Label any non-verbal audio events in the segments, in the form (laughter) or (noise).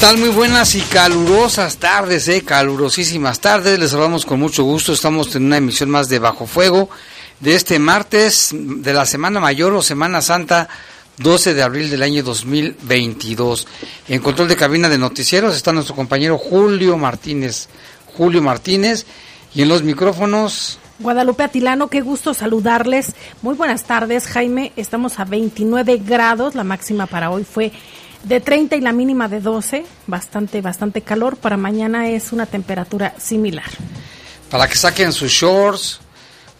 Tal? Muy buenas y calurosas tardes, eh, calurosísimas tardes. Les saludamos con mucho gusto. Estamos en una emisión más de Bajo Fuego de este martes de la Semana Mayor o Semana Santa 12 de abril del año 2022. En control de cabina de noticieros está nuestro compañero Julio Martínez. Julio Martínez y en los micrófonos Guadalupe Atilano, qué gusto saludarles. Muy buenas tardes, Jaime. Estamos a 29 grados. La máxima para hoy fue de 30 y la mínima de 12, bastante, bastante calor. Para mañana es una temperatura similar. Para que saquen sus shorts,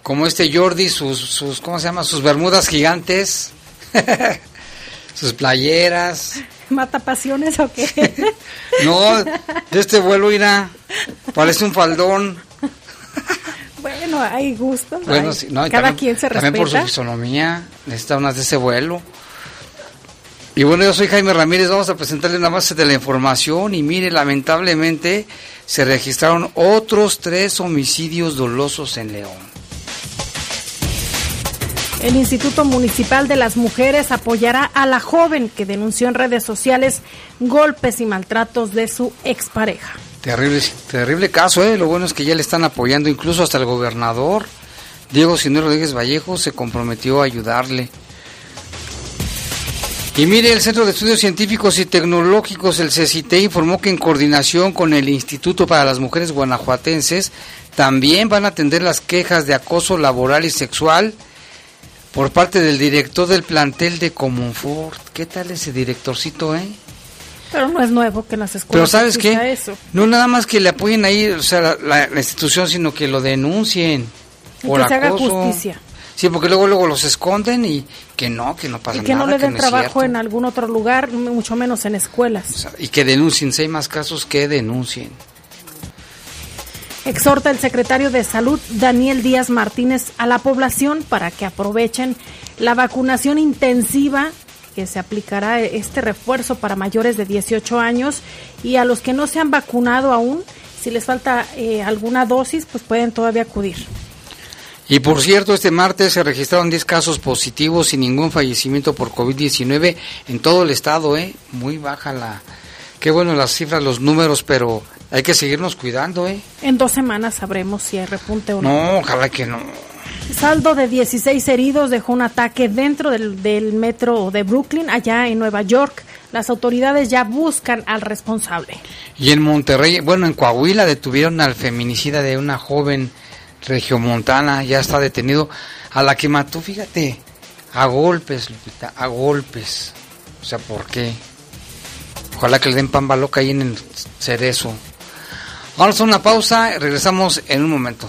como este Jordi, sus, sus ¿cómo se llama? Sus bermudas gigantes, (laughs) sus playeras. (laughs) ¿Mata pasiones o qué? (laughs) no, de este vuelo irá, parece un faldón. bueno, hay gusto. Bueno, no, cada quien se respeta. También por su fisonomía, necesita unas de ese vuelo. Y bueno, yo soy Jaime Ramírez, vamos a presentarle una base de la información y mire, lamentablemente se registraron otros tres homicidios dolosos en León. El Instituto Municipal de las Mujeres apoyará a la joven que denunció en redes sociales golpes y maltratos de su expareja. Terrible, terrible caso, ¿eh? Lo bueno es que ya le están apoyando, incluso hasta el gobernador, Diego Sinero Rodríguez Vallejo, se comprometió a ayudarle. Y mire, el Centro de Estudios Científicos y Tecnológicos, el CECITE, informó que en coordinación con el Instituto para las Mujeres Guanajuatenses, también van a atender las quejas de acoso laboral y sexual por parte del director del plantel de Comunfort. ¿Qué tal ese directorcito, eh? Pero no es nuevo que las escuelas. Pero ¿sabes qué? No nada más que le apoyen ahí, o sea, la, institución, sino que lo denuncien. por que se haga justicia. Sí, porque luego luego los esconden y que no, que no pasa nada. Y que no le den trabajo en algún otro lugar, mucho menos en escuelas. y que denuncien, si hay más casos, que denuncien. Exhorta el secretario de Salud, Daniel Díaz Martínez, a la población para que aprovechen la vacunación intensiva que se aplicará este refuerzo para mayores de 18 años y a los que no se han vacunado aún, si les falta eh, alguna dosis, pues pueden todavía acudir. Y por cierto, este martes se registraron 10 casos positivos y ningún fallecimiento por COVID-19 en todo el estado, ¿eh? Muy baja la... Qué bueno las cifras, los números, pero hay que seguirnos cuidando, ¿eh? En dos semanas sabremos si hay repunte o no. No, ojalá que no. Saldo de 16 heridos dejó un ataque dentro del, del metro de Brooklyn, allá en Nueva York. Las autoridades ya buscan al responsable. Y en Monterrey, bueno, en Coahuila detuvieron al feminicida de una joven Regiomontana ya está detenido, a la que mató, fíjate, a golpes, Lupita, a golpes. O sea, ¿por qué? Ojalá que le den pamba loca ahí en el cerezo. Vamos a una pausa regresamos en un momento.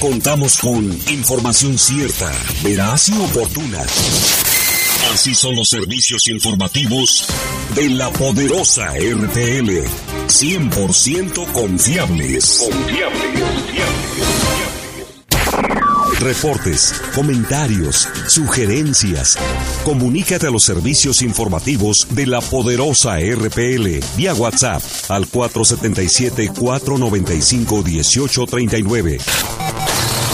Contamos con información cierta, veraz y oportuna. Así son los servicios informativos de la poderosa RTL. 100% confiables. Confiables, Reportes, comentarios, sugerencias. Comunícate a los servicios informativos de la poderosa RPL vía WhatsApp al 477 495 1839.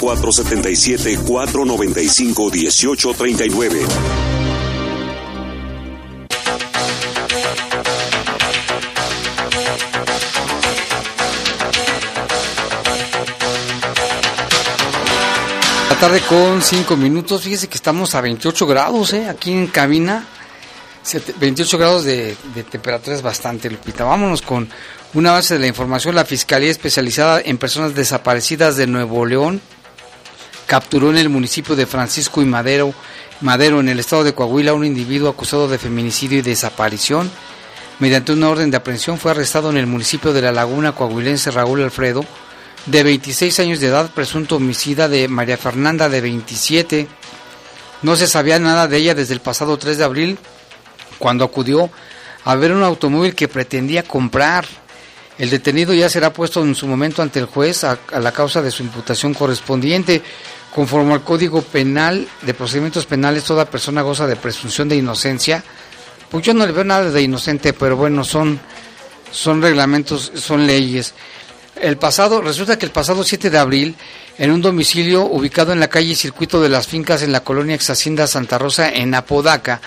477-495-1839. tarde con 5 minutos. Fíjese que estamos a 28 grados, ¿eh? Aquí en cabina. 28 grados de, temperatura es bastante, Lupita. Vámonos con una base de la información. La Fiscalía Especializada en Personas Desaparecidas de Nuevo León capturó en el municipio de Francisco y Madero, Madero, en el estado de Coahuila, un individuo acusado de feminicidio y desaparición. Mediante una orden de aprehensión fue arrestado en el municipio de La Laguna coahuilense Raúl Alfredo de 26 años de edad, presunto homicida de María Fernanda de 27. No se sabía nada de ella desde el pasado 3 de abril, cuando acudió a ver un automóvil que pretendía comprar. El detenido ya será puesto en su momento ante el juez a, la causa de su imputación correspondiente. Conforme al Código Penal de Procedimientos Penales, toda persona goza de presunción de inocencia. Pues yo no le veo nada de inocente, pero bueno, son, son reglamentos, son leyes. El pasado, resulta que el pasado 7 de abril, en un domicilio ubicado en la calle Circuito de las Fincas en la colonia Ex Hacienda Santa Rosa en Apodaca,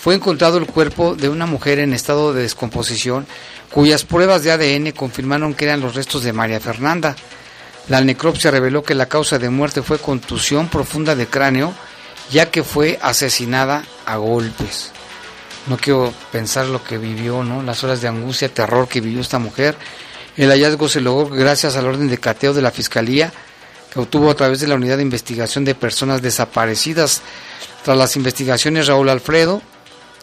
fue encontrado el cuerpo de una mujer en estado de descomposición, cuyas pruebas de ADN confirmaron que eran los restos de María Fernanda. La necropsia reveló que la causa de muerte fue contusión profunda de cráneo, ya que fue asesinada a golpes. No quiero pensar lo que vivió, ¿no? Las horas de angustia, terror que vivió esta mujer el hallazgo se logró gracias al orden de cateo de la Fiscalía que obtuvo a través de la Unidad de Investigación de Personas Desaparecidas. Tras las investigaciones, Raúl Alfredo,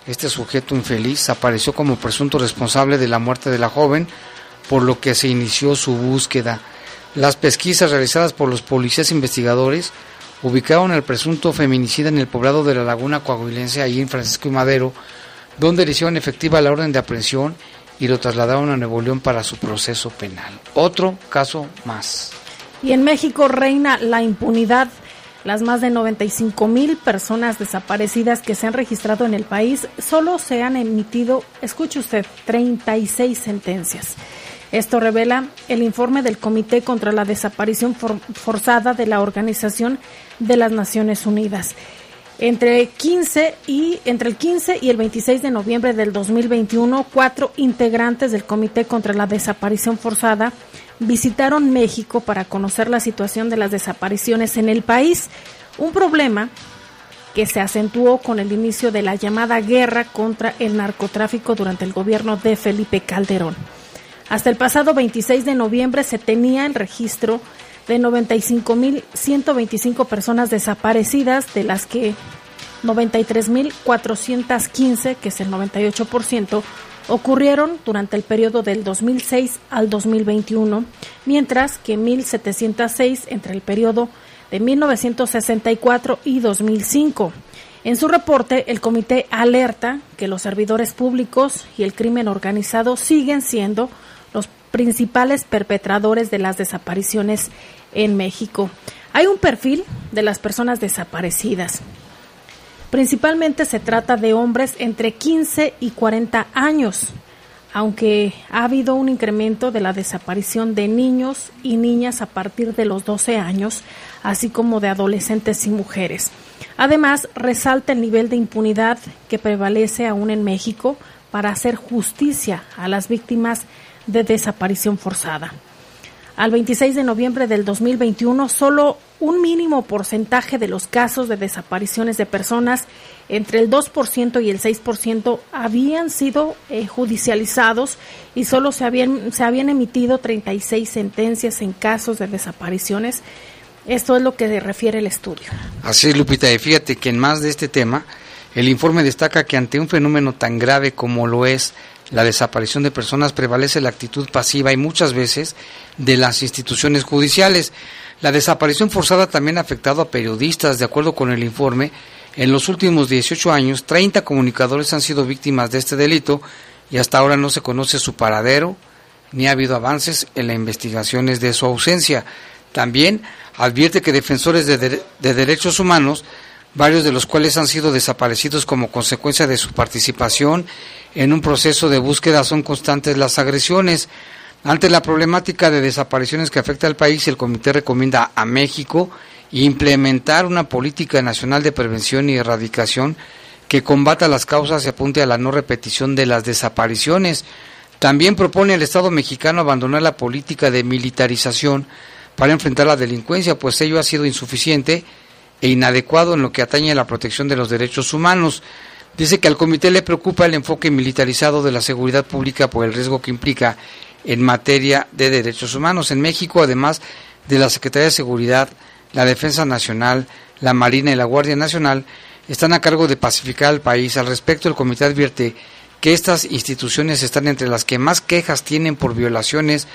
este sujeto infeliz, apareció como presunto responsable de la muerte de la joven, por lo que se inició su búsqueda. Las pesquisas realizadas por los policías investigadores ubicaron al presunto feminicida en el poblado de la Laguna Coahuilense, allí en Francisco y Madero, donde le hicieron efectiva la orden de aprehensión y lo trasladaron a Nuevo León para su proceso penal. Otro caso más. Y en México reina la impunidad. Las más de 95 mil personas desaparecidas que se han registrado en el país solo se han emitido, escuche usted, 36 sentencias. Esto revela el informe del Comité contra la Desaparición Forzada de la Organización de las Naciones Unidas. Entre, 15 y, entre el 15 y el 26 de noviembre del 2021, cuatro integrantes del Comité contra la Desaparición Forzada visitaron México para conocer la situación de las desapariciones en el país, un problema que se acentuó con el inicio de la llamada guerra contra el narcotráfico durante el gobierno de Felipe Calderón. Hasta el pasado 26 de noviembre se tenía el registro de 95.125 personas desaparecidas, de las que 93.415, que es el 98%, ocurrieron durante el periodo del 2006 al 2021, mientras que 1.706 entre el periodo de 1964 y 2005. En su reporte, el comité alerta que los servidores públicos y el crimen organizado siguen siendo principales perpetradores de las desapariciones en México. Hay un perfil de las personas desaparecidas. Principalmente se trata de hombres entre 15 y 40 años, aunque ha habido un incremento de la desaparición de niños y niñas a partir de los 12 años, así como de adolescentes y mujeres. Además, resalta el nivel de impunidad que prevalece aún en México para hacer justicia a las víctimas de desaparición forzada al 26 de noviembre del 2021, solo un mínimo porcentaje de los casos de desapariciones de personas, entre el 2% y el 6%, habían sido eh, judicializados y solo se habían, se habían emitido 36 sentencias en casos de desapariciones. Esto es lo que refiere el estudio. Así es, Lupita, y fíjate que en más de este tema, el informe destaca que ante un fenómeno tan grave como lo es la desaparición de personas prevalece la actitud pasiva y muchas veces de las instituciones judiciales. La desaparición forzada también ha afectado a periodistas. De acuerdo con el informe, en los últimos 18 años, 30 comunicadores han sido víctimas de este delito y hasta ahora no se conoce su paradero ni ha habido avances en las investigaciones de su ausencia. También advierte que defensores de, de derechos humanos, varios de los cuales han sido desaparecidos como consecuencia de su participación en un proceso de búsqueda, son constantes las agresiones. Ante la problemática de desapariciones que afecta al país, el comité recomienda a México implementar una política nacional de prevención y erradicación que combata las causas y apunte a la no repetición de las desapariciones. También propone al Estado mexicano abandonar la política de militarización para enfrentar la delincuencia, pues ello ha sido insuficiente e inadecuado en lo que atañe a la protección de los derechos humanos. Dice que al comité le preocupa el enfoque militarizado de la seguridad pública por el riesgo que implica en materia de derechos humanos. En México, además de la Secretaría de Seguridad, la Defensa Nacional, la Marina y la Guardia Nacional, están a cargo de pacificar al país. Al respecto, el comité advierte que estas instituciones están entre las que más quejas tienen por violaciones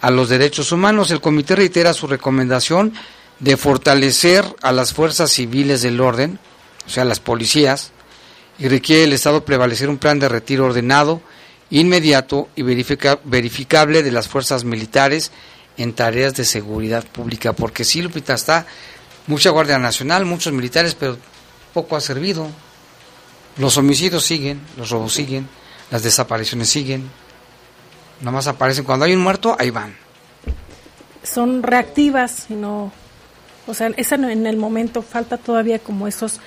a los derechos humanos. El comité reitera su recomendación de fortalecer a las fuerzas civiles del orden, o sea, las policías, y requiere el Estado prevalecer un plan de retiro ordenado, inmediato y verificable de las fuerzas militares en tareas de seguridad pública, porque sí, Lupita, está mucha Guardia Nacional, muchos militares, pero poco ha servido. Los homicidios siguen, los robos siguen, las desapariciones siguen. Nada más aparecen cuando hay un muerto, ahí van. Son reactivas y no. O sea, esa en el momento falta todavía como esos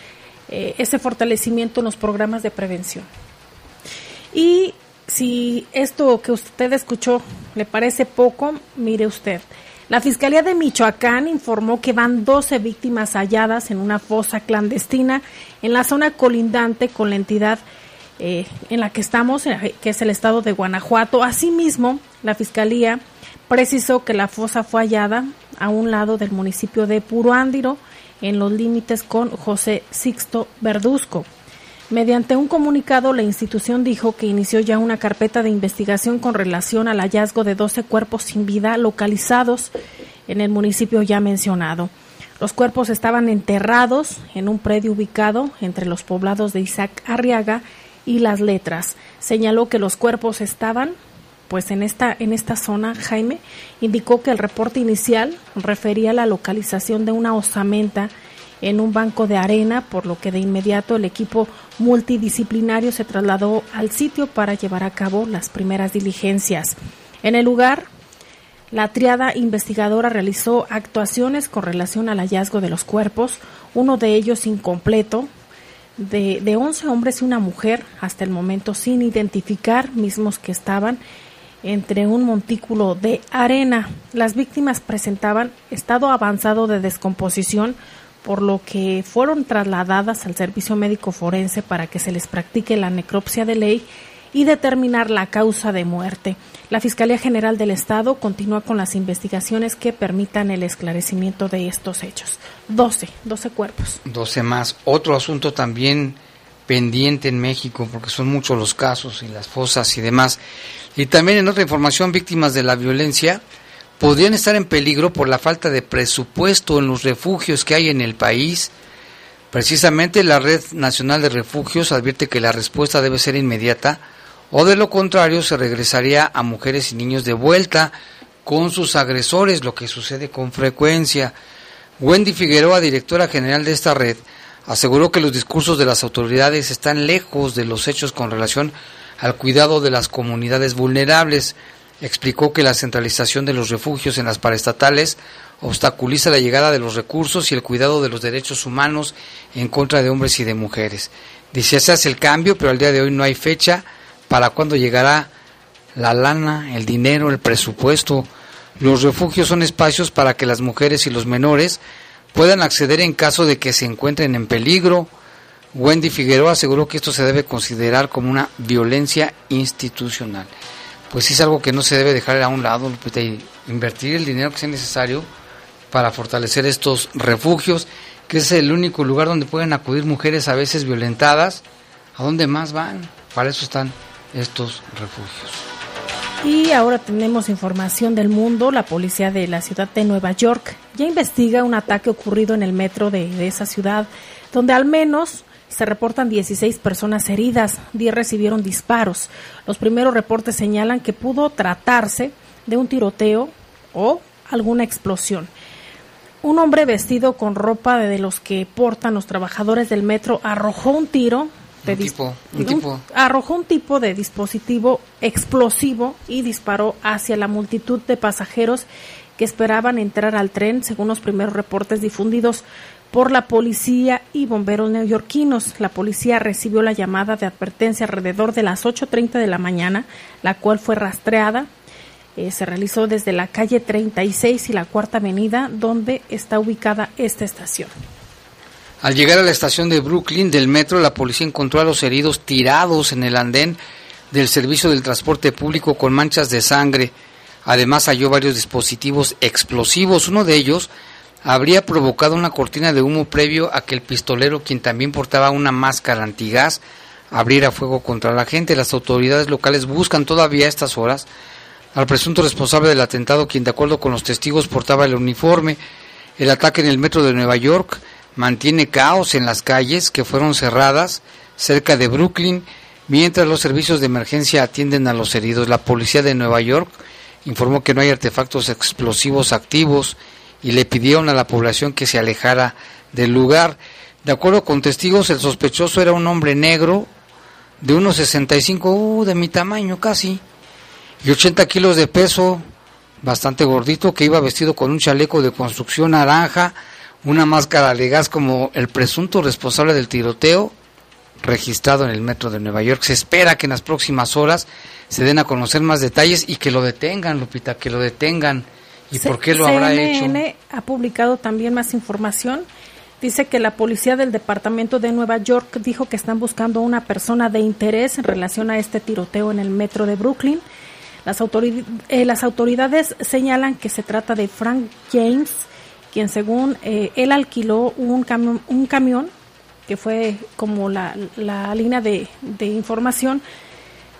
eh, ese fortalecimiento en los programas de prevención. Y si esto que usted escuchó le parece poco, mire usted. La Fiscalía de Michoacán informó que van 12 víctimas halladas en una fosa clandestina en la zona colindante con la entidad eh, en la que estamos, eh, que es el estado de Guanajuato. Asimismo, la Fiscalía precisó que la fosa fue hallada a un lado del municipio de Puruándiro, en los límites con José Sixto Verduzco. Mediante un comunicado, la institución dijo que inició ya una carpeta de investigación con relación al hallazgo de 12 cuerpos sin vida localizados en el municipio ya mencionado. Los cuerpos estaban enterrados en un predio ubicado entre los poblados de Isaac Arriaga y Las Letras. Señaló que los cuerpos estaban pues en esta en esta zona Jaime indicó que el reporte inicial refería a la localización de una osamenta en un banco de arena, por lo que de inmediato el equipo multidisciplinario se trasladó al sitio para llevar a cabo las primeras diligencias. En el lugar, la triada investigadora realizó actuaciones con relación al hallazgo de los cuerpos, uno de ellos incompleto, de, de 11 hombres y una mujer, hasta el momento sin identificar, mismos que estaban entre un montículo de arena. Las víctimas presentaban estado avanzado de descomposición, por lo que fueron trasladadas al servicio médico forense para que se les practique la necropsia de ley y determinar la causa de muerte. La Fiscalía General del Estado continúa con las investigaciones que permitan el esclarecimiento de estos hechos. 12, 12 cuerpos. 12 más. Otro asunto también pendiente en México, porque son muchos los casos y las fosas y demás. Y también en otra información, víctimas de la violencia podrían estar en peligro por la falta de presupuesto en los refugios que hay en el país. Precisamente la Red Nacional de Refugios advierte que la respuesta debe ser inmediata o de lo contrario se regresaría a mujeres y niños de vuelta con sus agresores, lo que sucede con frecuencia. Wendy Figueroa, directora general de esta red, aseguró que los discursos de las autoridades están lejos de los hechos con relación al cuidado de las comunidades vulnerables explicó que la centralización de los refugios en las paraestatales obstaculiza la llegada de los recursos y el cuidado de los derechos humanos en contra de hombres y de mujeres. Dice, se hace el cambio, pero al día de hoy no hay fecha para cuándo llegará la lana, el dinero, el presupuesto. Los refugios son espacios para que las mujeres y los menores puedan acceder en caso de que se encuentren en peligro. Wendy Figueroa aseguró que esto se debe considerar como una violencia institucional pues es algo que no se debe dejar a un lado, y invertir el dinero que sea necesario para fortalecer estos refugios, que es el único lugar donde pueden acudir mujeres a veces violentadas. ¿A dónde más van? Para eso están estos refugios. Y ahora tenemos información del mundo. La policía de la ciudad de Nueva York ya investiga un ataque ocurrido en el metro de, de esa ciudad, donde al menos se reportan 16 personas heridas, 10 recibieron disparos. Los primeros reportes señalan que pudo tratarse de un tiroteo o alguna explosión. un hombre vestido con ropa de los que portan los trabajadores del metro arrojó un tiro de Un tipo, un tipo. arrojó un tipo de dispositivo explosivo y disparó hacia la multitud de pasajeros que esperaban entrar al tren, según los primeros reportes difundidos por la policía y bomberos neoyorquinos. La policía recibió la llamada de advertencia alrededor de las 8.30 de la mañana, la cual fue rastreada. Eh, se realizó desde la calle 36 y la Cuarta Avenida, donde está ubicada esta estación. Al llegar a la estación de Brooklyn del metro, la policía encontró a los heridos tirados en el andén del servicio del transporte público con manchas de sangre. Además halló varios dispositivos explosivos. Uno de ellos habría provocado una cortina de humo previo a que el pistolero, quien también portaba una máscara antigás, abriera fuego contra la gente. Las autoridades locales buscan todavía a estas horas al presunto responsable del atentado, quien de acuerdo con los testigos portaba el uniforme. El ataque en el metro de Nueva York mantiene caos en las calles que fueron cerradas cerca de Brooklyn, mientras los servicios de emergencia atienden a los heridos. La policía de Nueva York informó que no hay artefactos explosivos activos y le pidieron a la población que se alejara del lugar. De acuerdo con testigos, el sospechoso era un hombre negro de unos 65, uh, de mi tamaño casi, y 80 kilos de peso, bastante gordito, que iba vestido con un chaleco de construcción naranja, una máscara de gas como el presunto responsable del tiroteo registrado en el metro de Nueva York. Se espera que en las próximas horas se den a conocer más detalles y que lo detengan, Lupita, que lo detengan. ¿Y C- por qué lo habrá hecho? CNN ha publicado también más información. Dice que la policía del departamento de Nueva York dijo que están buscando a una persona de interés en relación a este tiroteo en el metro de Brooklyn. Las, autorid- eh, las autoridades señalan que se trata de Frank James, quien según eh, él alquiló un, camión un camión, que fue como la, la línea de, de información,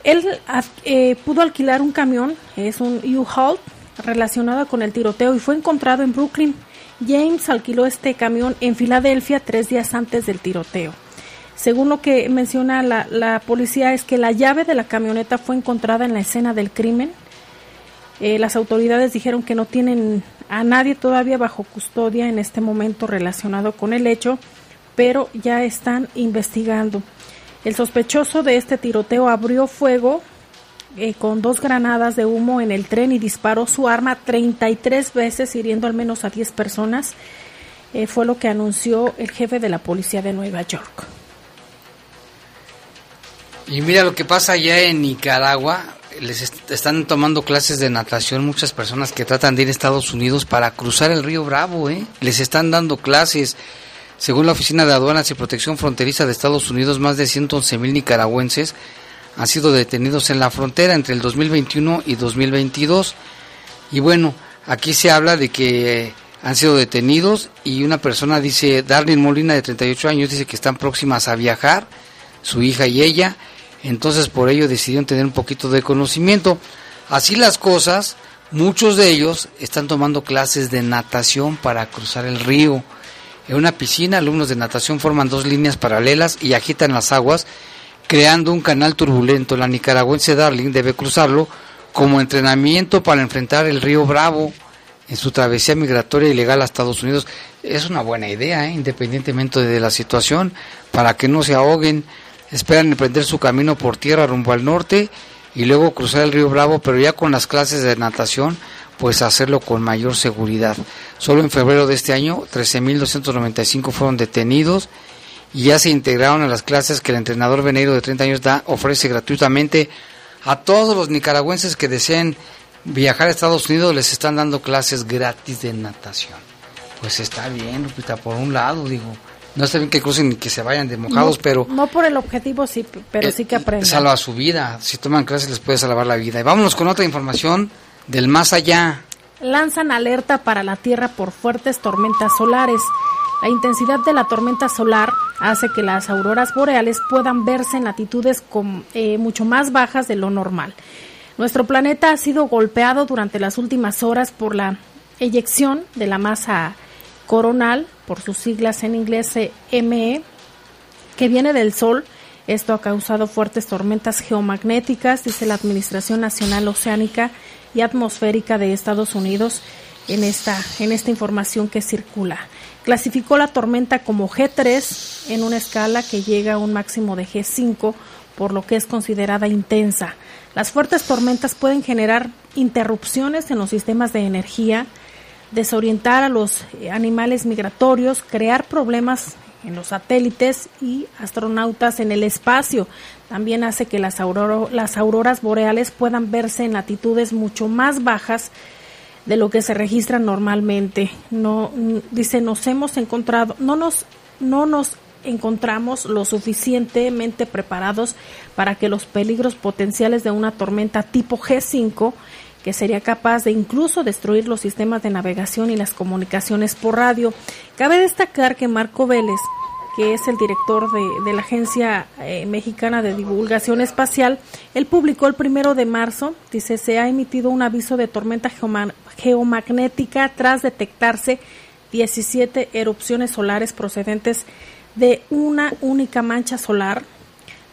él ad- eh, pudo alquilar un camión, es un U-Haul, relacionado con el tiroteo y fue encontrado en Brooklyn. James alquiló este camión en Filadelfia tres días antes del tiroteo. Según lo que menciona la, la policía es que la llave de la camioneta fue encontrada en la escena del crimen. Eh, las autoridades dijeron que no tienen a nadie todavía bajo custodia en este momento relacionado con el hecho, pero ya están investigando. El sospechoso de este tiroteo abrió fuego eh, con dos granadas de humo en el tren y disparó su arma 33 veces, hiriendo al menos a 10 personas. Eh, fue lo que anunció el jefe de la policía de Nueva York. Y mira lo que pasa allá en Nicaragua, les est- están tomando clases de natación muchas personas que tratan de ir a Estados Unidos para cruzar el río Bravo, ¿eh? Les están dando clases. Según la Oficina de Aduanas y Protección Fronteriza de Estados Unidos, más de 111 mil nicaragüenses han sido detenidos en la frontera entre el 2021 y 2022. Y bueno, aquí se habla de que han sido detenidos y una persona dice, Darlene Molina de 38 años, dice que están próximas a viajar, su hija y ella, entonces por ello decidieron tener un poquito de conocimiento. Así las cosas, muchos de ellos están tomando clases de natación para cruzar el río. En una piscina, alumnos de natación forman dos líneas paralelas y agitan las aguas, creando un canal turbulento. La nicaragüense Darling debe cruzarlo como entrenamiento para enfrentar el río Bravo en su travesía migratoria ilegal a Estados Unidos. Es una buena idea, ¿eh? independientemente de la situación, para que no se ahoguen. Esperan emprender su camino por tierra rumbo al norte y luego cruzar el río Bravo, pero ya con las clases de natación, pues hacerlo con mayor seguridad. Solo en febrero de este año, 13.295 fueron detenidos y ya se integraron a las clases que el entrenador Veneiro de 30 años da, ofrece gratuitamente a todos los nicaragüenses que deseen viajar a Estados Unidos, les están dando clases gratis de natación. Pues está bien, Lupita, por un lado, digo, no está bien que crucen ni que se vayan de mojados, no, pero... No por el objetivo, sí, pero eh, sí que aprendan. Salva su vida, si toman clases les puede salvar la vida. Y vámonos con otra información del más allá. Lanzan alerta para la Tierra por fuertes tormentas solares. La intensidad de la tormenta solar hace que las auroras boreales puedan verse en latitudes con, eh, mucho más bajas de lo normal. Nuestro planeta ha sido golpeado durante las últimas horas por la eyección de la masa coronal, por sus siglas en inglés ME, que viene del Sol. Esto ha causado fuertes tormentas geomagnéticas, dice la Administración Nacional Oceánica y Atmosférica de Estados Unidos, en esta, en esta información que circula. Clasificó la tormenta como G3 en una escala que llega a un máximo de G5, por lo que es considerada intensa. Las fuertes tormentas pueden generar interrupciones en los sistemas de energía, desorientar a los eh, animales migratorios, crear problemas en los satélites y astronautas en el espacio. También hace que las, las auroras boreales puedan verse en latitudes mucho más bajas de lo que se registra normalmente. No dice nos hemos encontrado, no nos no nos encontramos lo suficientemente preparados para que los peligros potenciales de una tormenta tipo G5 que sería capaz de incluso destruir los sistemas de navegación y las comunicaciones por radio. Cabe destacar que Marco Vélez, que es el director de, la Agencia eh, Mexicana de Divulgación Espacial, él publicó el primero de marzo, dice, se ha emitido un aviso de tormenta geomagnética tras detectarse 17 erupciones solares procedentes de una única mancha solar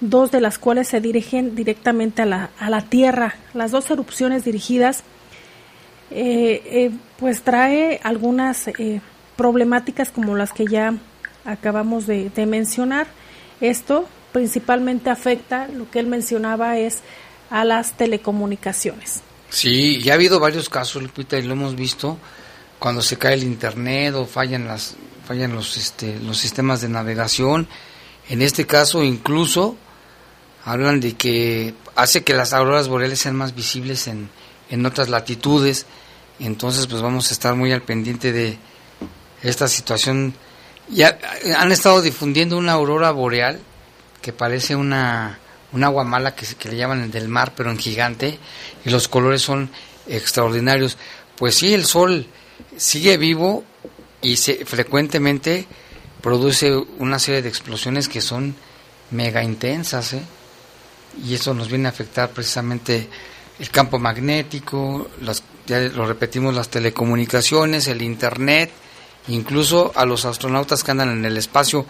dos de las cuales se dirigen directamente a la, a la Tierra. Las dos erupciones dirigidas eh, eh, pues trae algunas eh, problemáticas como las que ya acabamos de, mencionar. Esto principalmente afecta, lo que él mencionaba es a las telecomunicaciones. Sí, ya ha habido varios casos, Lupita, y lo hemos visto cuando se cae el internet o fallan las fallan los este, los sistemas de navegación. En este caso incluso hablan de que hace que las auroras boreales sean más visibles en, en otras latitudes. Entonces, pues vamos a estar muy al pendiente de esta situación. Ya han estado difundiendo una aurora boreal que parece una un agua mala que, que le llaman el del mar, pero en gigante, y los colores son extraordinarios. Pues sí, el sol sigue vivo y se, frecuentemente produce una serie de explosiones que son mega intensas, ¿eh? Y eso nos viene a afectar precisamente el campo magnético, las, ya lo repetimos, las telecomunicaciones, el Internet, incluso a los astronautas que andan en el espacio,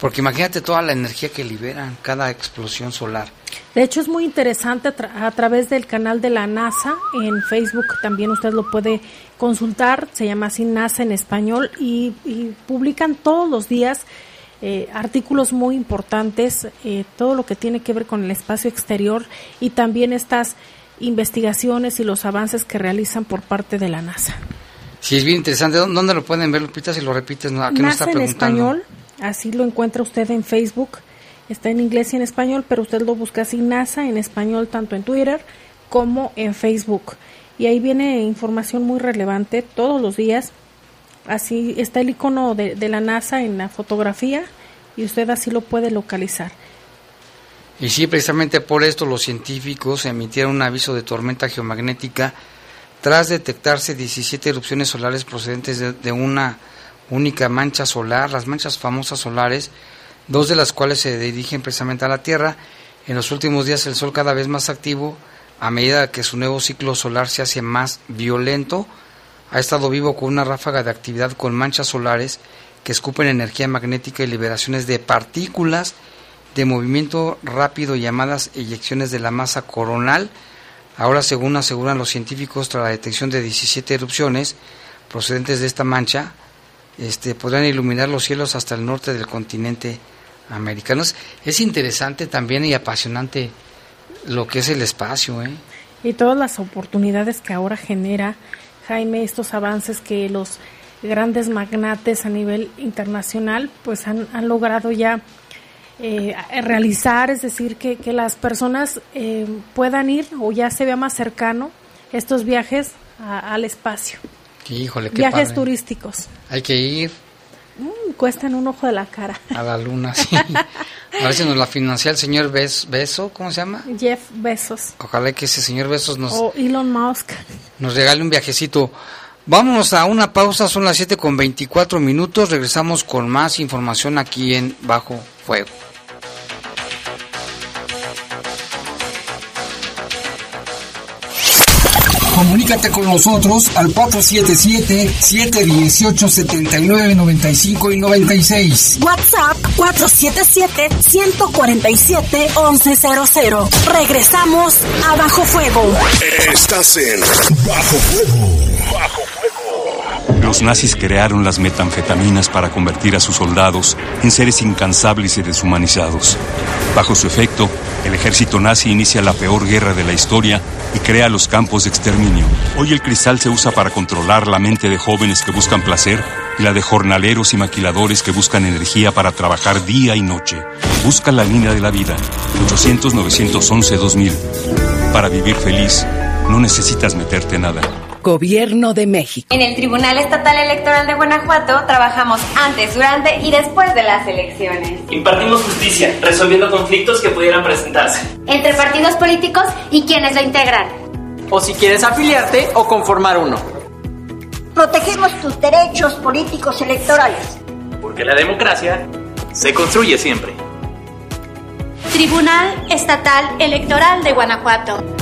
porque imagínate toda la energía que liberan cada explosión solar. De hecho es muy interesante a, través del canal de la NASA en Facebook, también usted lo puede consultar, se llama así NASA en español y, y publican todos los días eh, artículos muy importantes, eh, todo lo que tiene que ver con el espacio exterior y también estas investigaciones y los avances que realizan por parte de la NASA. Sí, es bien interesante. ¿Dónde lo pueden ver, Lupita, si lo repites? ¿A qué NASA está en español, así lo encuentra usted en Facebook. Está en inglés y en español, pero usted lo busca así, NASA en español, tanto en Twitter como en Facebook. Y ahí viene información muy relevante todos los días Así está el icono de, la NASA en la fotografía y usted así lo puede localizar. Y sí, precisamente por esto los científicos emitieron un aviso de tormenta geomagnética tras detectarse 17 erupciones solares procedentes de, una única mancha solar, las manchas famosas solares, dos de las cuales se dirigen precisamente a la Tierra. En los últimos días el Sol cada vez más activo a medida que su nuevo ciclo solar se hace más violento ha estado vivo con una ráfaga de actividad con manchas solares que escupen energía magnética y liberaciones de partículas de movimiento rápido llamadas eyecciones de la masa coronal. Ahora, según aseguran los científicos, tras la detección de 17 erupciones procedentes de esta mancha, este, podrán iluminar los cielos hasta el norte del continente americano. Es interesante también y apasionante lo que es el espacio. ¿eh? Y todas las oportunidades que ahora genera Jaime, estos avances que los grandes magnates a nivel internacional pues han, logrado ya eh, realizar, es decir, que, las personas eh, puedan ir o ya se vea más cercano estos viajes al espacio. Híjole, viajes turísticos. Hay que ir. Mm, cuestan un ojo de la cara. A la luna, sí. A ver si nos la financia el señor Beso, ¿cómo se llama? Jeff Besos. Ojalá que ese señor Besos nos... O Elon Musk. Nos regale un viajecito. Vámonos a una pausa, son las 7 con 24 minutos. Regresamos con más información aquí en Bajo Fuego. Comunícate con nosotros al 477-718-7995 y 96. WhatsApp 477-147-1100. Regresamos a Bajo Fuego. Estás en Bajo Fuego. Bajo Fuego. Los nazis crearon las metanfetaminas para convertir a sus soldados en seres incansables y deshumanizados. Bajo su efecto, el ejército nazi inicia la peor guerra de la historia y crea los campos de exterminio. Hoy el cristal se usa para controlar la mente de jóvenes que buscan placer y la de jornaleros y maquiladores que buscan energía para trabajar día y noche. Busca la línea de la vida. 800-911-2000. Para vivir feliz, no necesitas meterte nada. Gobierno de México. En el Tribunal Estatal Electoral de Guanajuato trabajamos antes, durante y después de las elecciones. Impartimos justicia, resolviendo conflictos que pudieran presentarse. Entre partidos políticos y quienes lo integran. O si quieres afiliarte o conformar uno. Protegemos tus derechos políticos electorales. Porque la democracia se construye siempre. Tribunal Estatal Electoral de Guanajuato.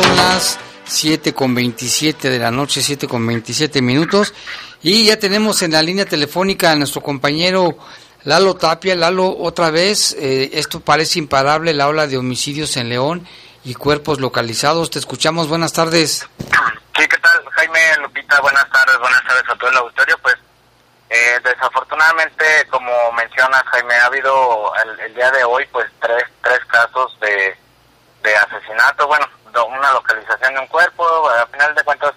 Son las 7 con 27 de la noche, 7 con 27 minutos. Y ya tenemos en la línea telefónica a nuestro compañero Lalo Tapia. Lalo, otra vez, eh, esto parece imparable, la ola de homicidios en León y cuerpos localizados. Te escuchamos, buenas tardes. Sí, ¿qué tal? Jaime, Lupita, buenas tardes, buenas tardes a todo el auditorio. Pues eh, desafortunadamente, como mencionas, Jaime, ha habido el, día de hoy pues tres, tres casos de, de asesinato. Bueno, una localización de un cuerpo, a final de cuentas,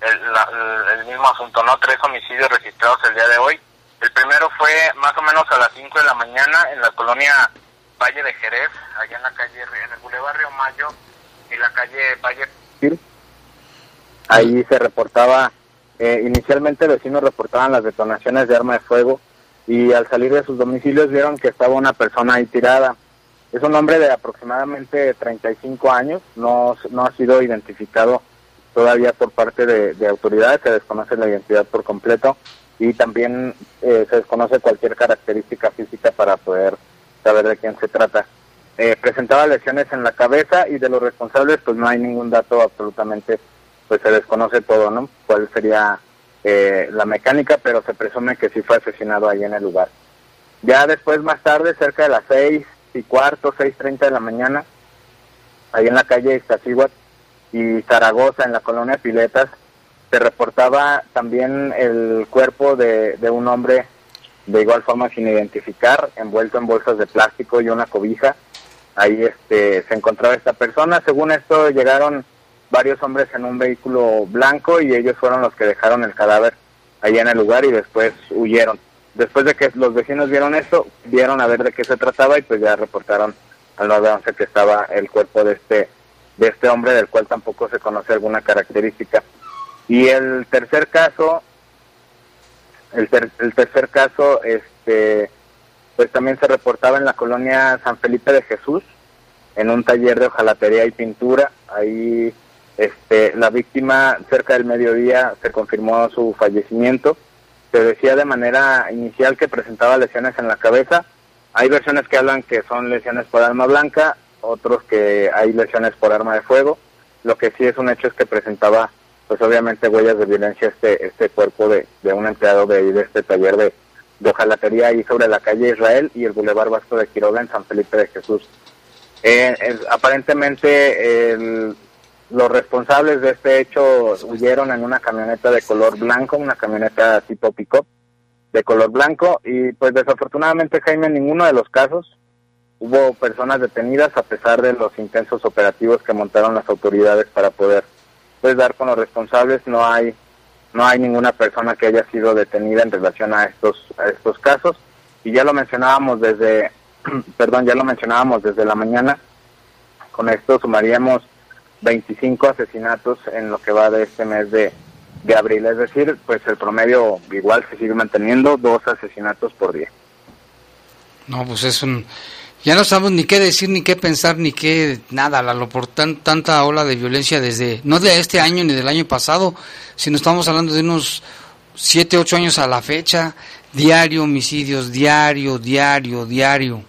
el, la- el mismo asunto, ¿no? Tres homicidios registrados el día de hoy. El primero fue más o menos a las 5 de la mañana en la colonia Valle de Jerez, allá en la calle, en el Boulevard Río Mayo y la calle Valle. Ahí se reportaba, eh, inicialmente vecinos reportaban las detonaciones de arma de fuego y al salir de sus domicilios vieron que estaba una persona ahí tirada. Es un hombre de aproximadamente 35 años, no, no ha sido identificado todavía por parte de, de autoridades, se desconoce la identidad por completo y también eh, se desconoce cualquier característica física para poder saber de quién se trata. Eh, presentaba lesiones en la cabeza y de los responsables pues no hay ningún dato absolutamente, pues se desconoce todo, ¿no? Cuál sería eh, la mecánica, pero se presume que sí fue asesinado ahí en el lugar. Ya después, más tarde, cerca de las seis y cuarto, seis treinta de la mañana, ahí en la calle Iztaccíhuatl y Zaragoza, en la colonia Piletas, se reportaba también el cuerpo de, de un hombre de igual forma sin identificar, envuelto en bolsas de plástico y una cobija. Ahí este, se encontraba esta persona. Según esto, llegaron varios hombres en un vehículo blanco y ellos fueron los que dejaron el cadáver allá en el lugar y después huyeron. Después de que los vecinos vieron esto, vieron a ver de qué se trataba y pues ya reportaron al 911 que estaba el cuerpo de este de este hombre del cual tampoco se conoce alguna característica. Y el tercer caso, el, ter- el tercer caso, este, pues también se reportaba en la colonia San Felipe de Jesús, en un taller de hojalatería y pintura. Ahí, este, la víctima cerca del mediodía se confirmó su fallecimiento. Se decía de manera inicial que presentaba lesiones en la cabeza. Hay versiones que hablan que son lesiones por arma blanca. otros que hay lesiones por arma de fuego. Lo que sí es un hecho es que presentaba, pues obviamente, huellas de violencia este este cuerpo de, de un empleado de, este taller de, de hojalatería ahí sobre la calle Israel y el Boulevard Vasco de Quiroga en San Felipe de Jesús. Eh, aparentemente el- los responsables de este hecho huyeron en una camioneta de color blanco, una camioneta tipo pick-up de color blanco y pues desafortunadamente Jaime en ninguno de los casos hubo personas detenidas a pesar de los intensos operativos que montaron las autoridades para poder pues dar con los responsables. No hay no hay ninguna persona que haya sido detenida en relación a estos a estos casos. Y ya lo mencionábamos desde (clears throat) perdón ya lo mencionábamos desde la mañana con esto sumaríamos 25 asesinatos en lo que va de este mes de, de abril es decir pues el promedio igual se sigue manteniendo dos asesinatos por día No, pues es un... Ya no sabemos ni qué decir, ni qué pensar, ni qué nada, Lalo, por tan, tanta ola de violencia desde, no de este año ni del año pasado, sino estamos hablando de unos 7, 8 años a la fecha, diario, homicidios, diario, diario, diario.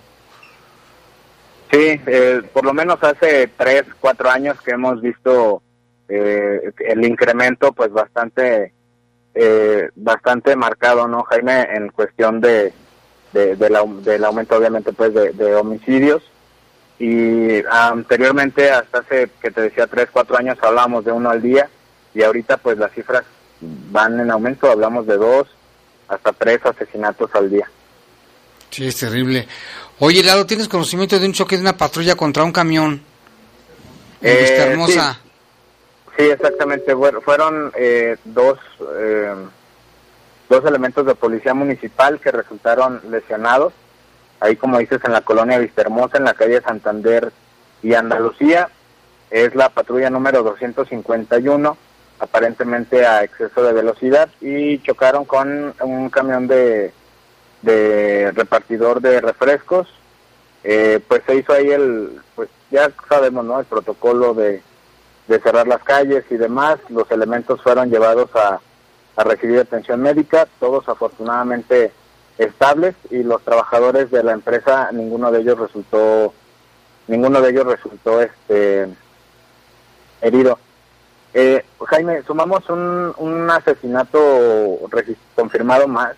Sí, eh, por lo menos hace tres, cuatro años que hemos visto eh, el incremento, pues bastante, eh, bastante marcado, ¿no, Jaime? En cuestión de, de- au- del aumento, obviamente, pues de, de homicidios. Y anteriormente, hasta hace, que te decía, tres, cuatro años, hablábamos de uno al día. Y ahorita, pues las cifras van en aumento, hablamos de dos, hasta tres asesinatos al día. Sí, es terrible. Oye, Lalo, ¿tienes conocimiento de un choque de una patrulla contra un camión? En Eh, Vista Hermosa. Sí, exactamente. Bueno, fueron eh, dos, eh, dos elementos de policía municipal que resultaron lesionados. Ahí, como dices, en la colonia Vistahermosa, en la calle Santander y Andalucía. Es la patrulla número 251, aparentemente a exceso de velocidad, y chocaron con un camión de, de repartidor de refrescos. Eh, pues se hizo ahí el, pues ya sabemos, ¿no? El protocolo de, de cerrar las calles y demás. Los elementos fueron llevados a, a recibir atención médica, todos afortunadamente estables y los trabajadores de la empresa, ninguno de ellos resultó, ninguno de ellos resultó este herido. Eh, Jaime, sumamos un, un asesinato confirmado más,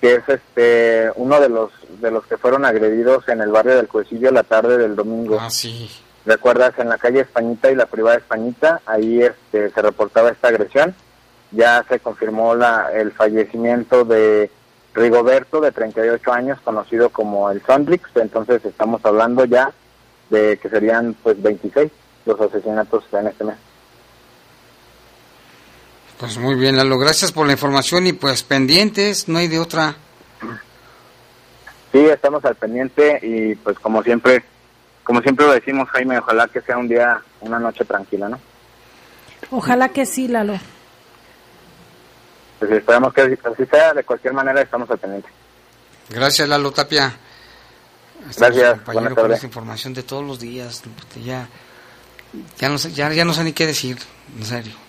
que es este uno de los de los que fueron agredidos en el barrio del Cuecillo la tarde del domingo. Ah, sí. ¿Recuerdas? En la calle Españita y la privada Españita, ahí este, se reportaba esta agresión. Ya se confirmó la, el fallecimiento de Rigoberto, de 38 años, conocido como el Sondrix. Entonces estamos hablando ya de que serían pues 26 los asesinatos en este mes. Pues muy bien, Lalo, gracias por la información y pues pendientes, no hay de otra. Sí, estamos al pendiente y pues como siempre, como siempre lo decimos Jaime, ojalá que sea un día, una noche tranquila, ¿no? Ojalá que sí, Lalo. Pues esperamos que así sea, de cualquier manera estamos al pendiente. Gracias, Lalo Tapia. Este Gracias, compañero tardes. esta información de todos los días. Ya, ya, no sé, ya, ya no sé ni qué decir, en serio.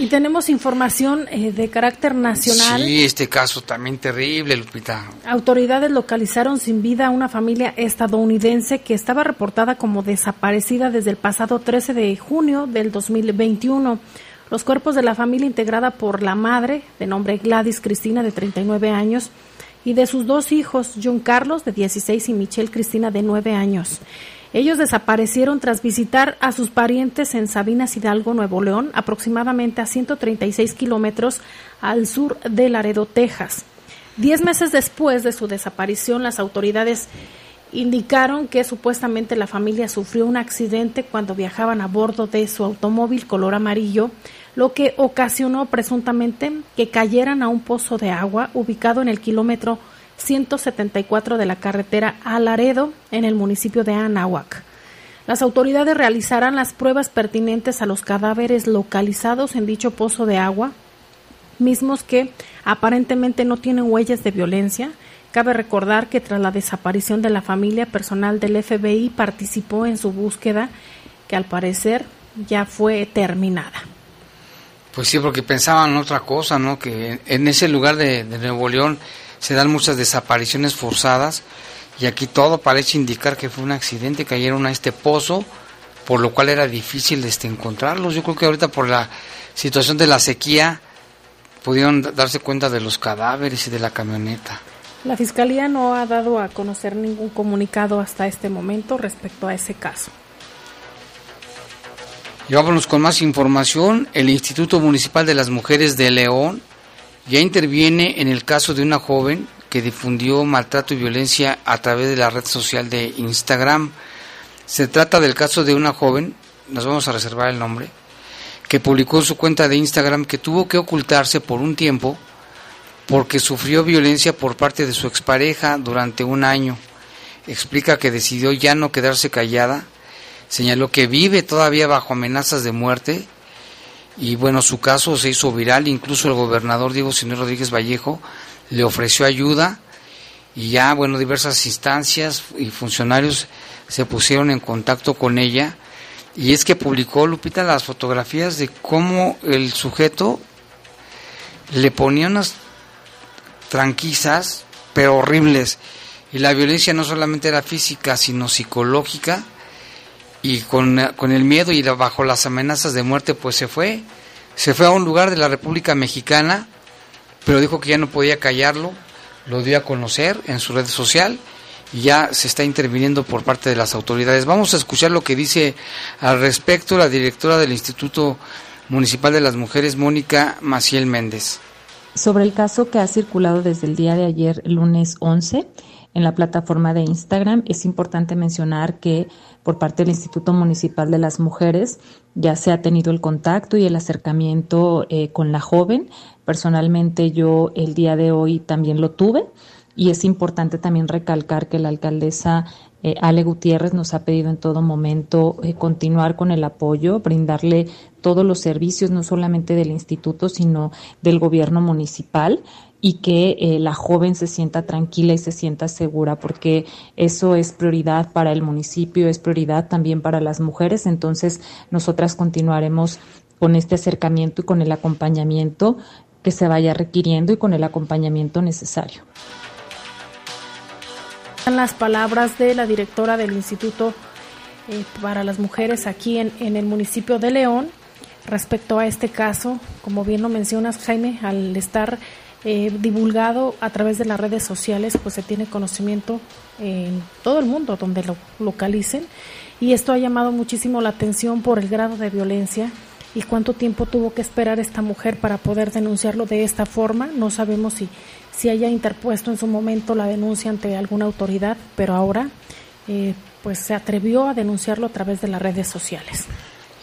Y tenemos información eh, de carácter nacional. Sí, este caso también terrible, Lupita. Autoridades localizaron sin vida a una familia estadounidense que estaba reportada como desaparecida desde el pasado 13 de junio del 2021. Los cuerpos de la familia integrada por la madre, de nombre Gladys Cristina, de 39 años, y de sus dos hijos, John Carlos, de 16, y Michelle Cristina, de 9 años. Ellos desaparecieron tras visitar a sus parientes en Sabinas Hidalgo, Nuevo León, aproximadamente a 136 kilómetros al sur de Laredo, Texas. Diez meses después de su desaparición, las autoridades indicaron que supuestamente la familia sufrió un accidente cuando viajaban a bordo de su automóvil color amarillo, lo que ocasionó presuntamente que cayeran a un pozo de agua ubicado en el kilómetro 174 de la carretera a Laredo, en el municipio de Anáhuac. Las autoridades realizarán las pruebas pertinentes a los cadáveres localizados en dicho pozo de agua, mismos que aparentemente no tienen huellas de violencia. Cabe recordar que tras la desaparición de la familia, personal del FBI participó en su búsqueda, que al parecer ya fue terminada. Pues sí, porque pensaban otra cosa, ¿no? Que en ese lugar de, de Nuevo León se dan muchas desapariciones forzadas y aquí todo parece indicar que fue un accidente, cayeron a este pozo, por lo cual era difícil este, encontrarlos. Yo creo que ahorita por la situación de la sequía pudieron darse cuenta de los cadáveres y de la camioneta. La Fiscalía no ha dado a conocer ningún comunicado hasta este momento respecto a ese caso. Y vámonos con más información. El Instituto Municipal de las Mujeres de León ya interviene en el caso de una joven que difundió maltrato y violencia a través de la red social de Instagram. Se trata del caso de una joven, nos vamos a reservar el nombre, que publicó en su cuenta de Instagram que tuvo que ocultarse por un tiempo porque sufrió violencia por parte de su expareja durante un año. Explica que decidió ya no quedarse callada señaló que vive todavía bajo amenazas de muerte y bueno, su caso se hizo viral, incluso el gobernador Diego Señor Rodríguez Vallejo le ofreció ayuda y ya, bueno, diversas instancias y funcionarios se pusieron en contacto con ella y es que publicó Lupita las fotografías de cómo el sujeto le ponía unas tranquisas pero horribles. Y la violencia no solamente era física sino psicológica y con, el miedo y bajo las amenazas de muerte pues se fue, se fue a un lugar de la República Mexicana, pero dijo que ya no podía callarlo, lo dio a conocer en su red social y ya se está interviniendo por parte de las autoridades. Vamos a escuchar lo que dice al respecto la directora del Instituto Municipal de las Mujeres, Mónica Maciel Méndez. Sobre el caso que ha circulado desde el día de ayer, lunes 11, en la plataforma de Instagram, es importante mencionar que por parte del Instituto Municipal de las Mujeres ya se ha tenido el contacto y el acercamiento eh, con la joven. Personalmente yo el día de hoy también lo tuve y es importante también recalcar que la alcaldesa eh, Ale Gutiérrez nos ha pedido en todo momento eh, continuar con el apoyo, brindarle todos los servicios, no solamente del instituto, sino del gobierno municipal y que eh, la joven se sienta tranquila y se sienta segura, porque eso es prioridad para el municipio, es prioridad también para las mujeres. Entonces, nosotras continuaremos con este acercamiento y con el acompañamiento que se vaya requiriendo y con el acompañamiento necesario. Las palabras de la directora del Instituto eh, para las Mujeres aquí en, en el municipio de León respecto a este caso. Como bien lo mencionas, Jaime, al estar eh, divulgado a través de las redes sociales, pues se tiene conocimiento en todo el mundo donde lo localicen. Y esto ha llamado muchísimo la atención por el grado de violencia y cuánto tiempo tuvo que esperar esta mujer para poder denunciarlo de esta forma. No sabemos si, si haya interpuesto en su momento la denuncia ante alguna autoridad, pero ahora eh, pues se atrevió a denunciarlo a través de las redes sociales.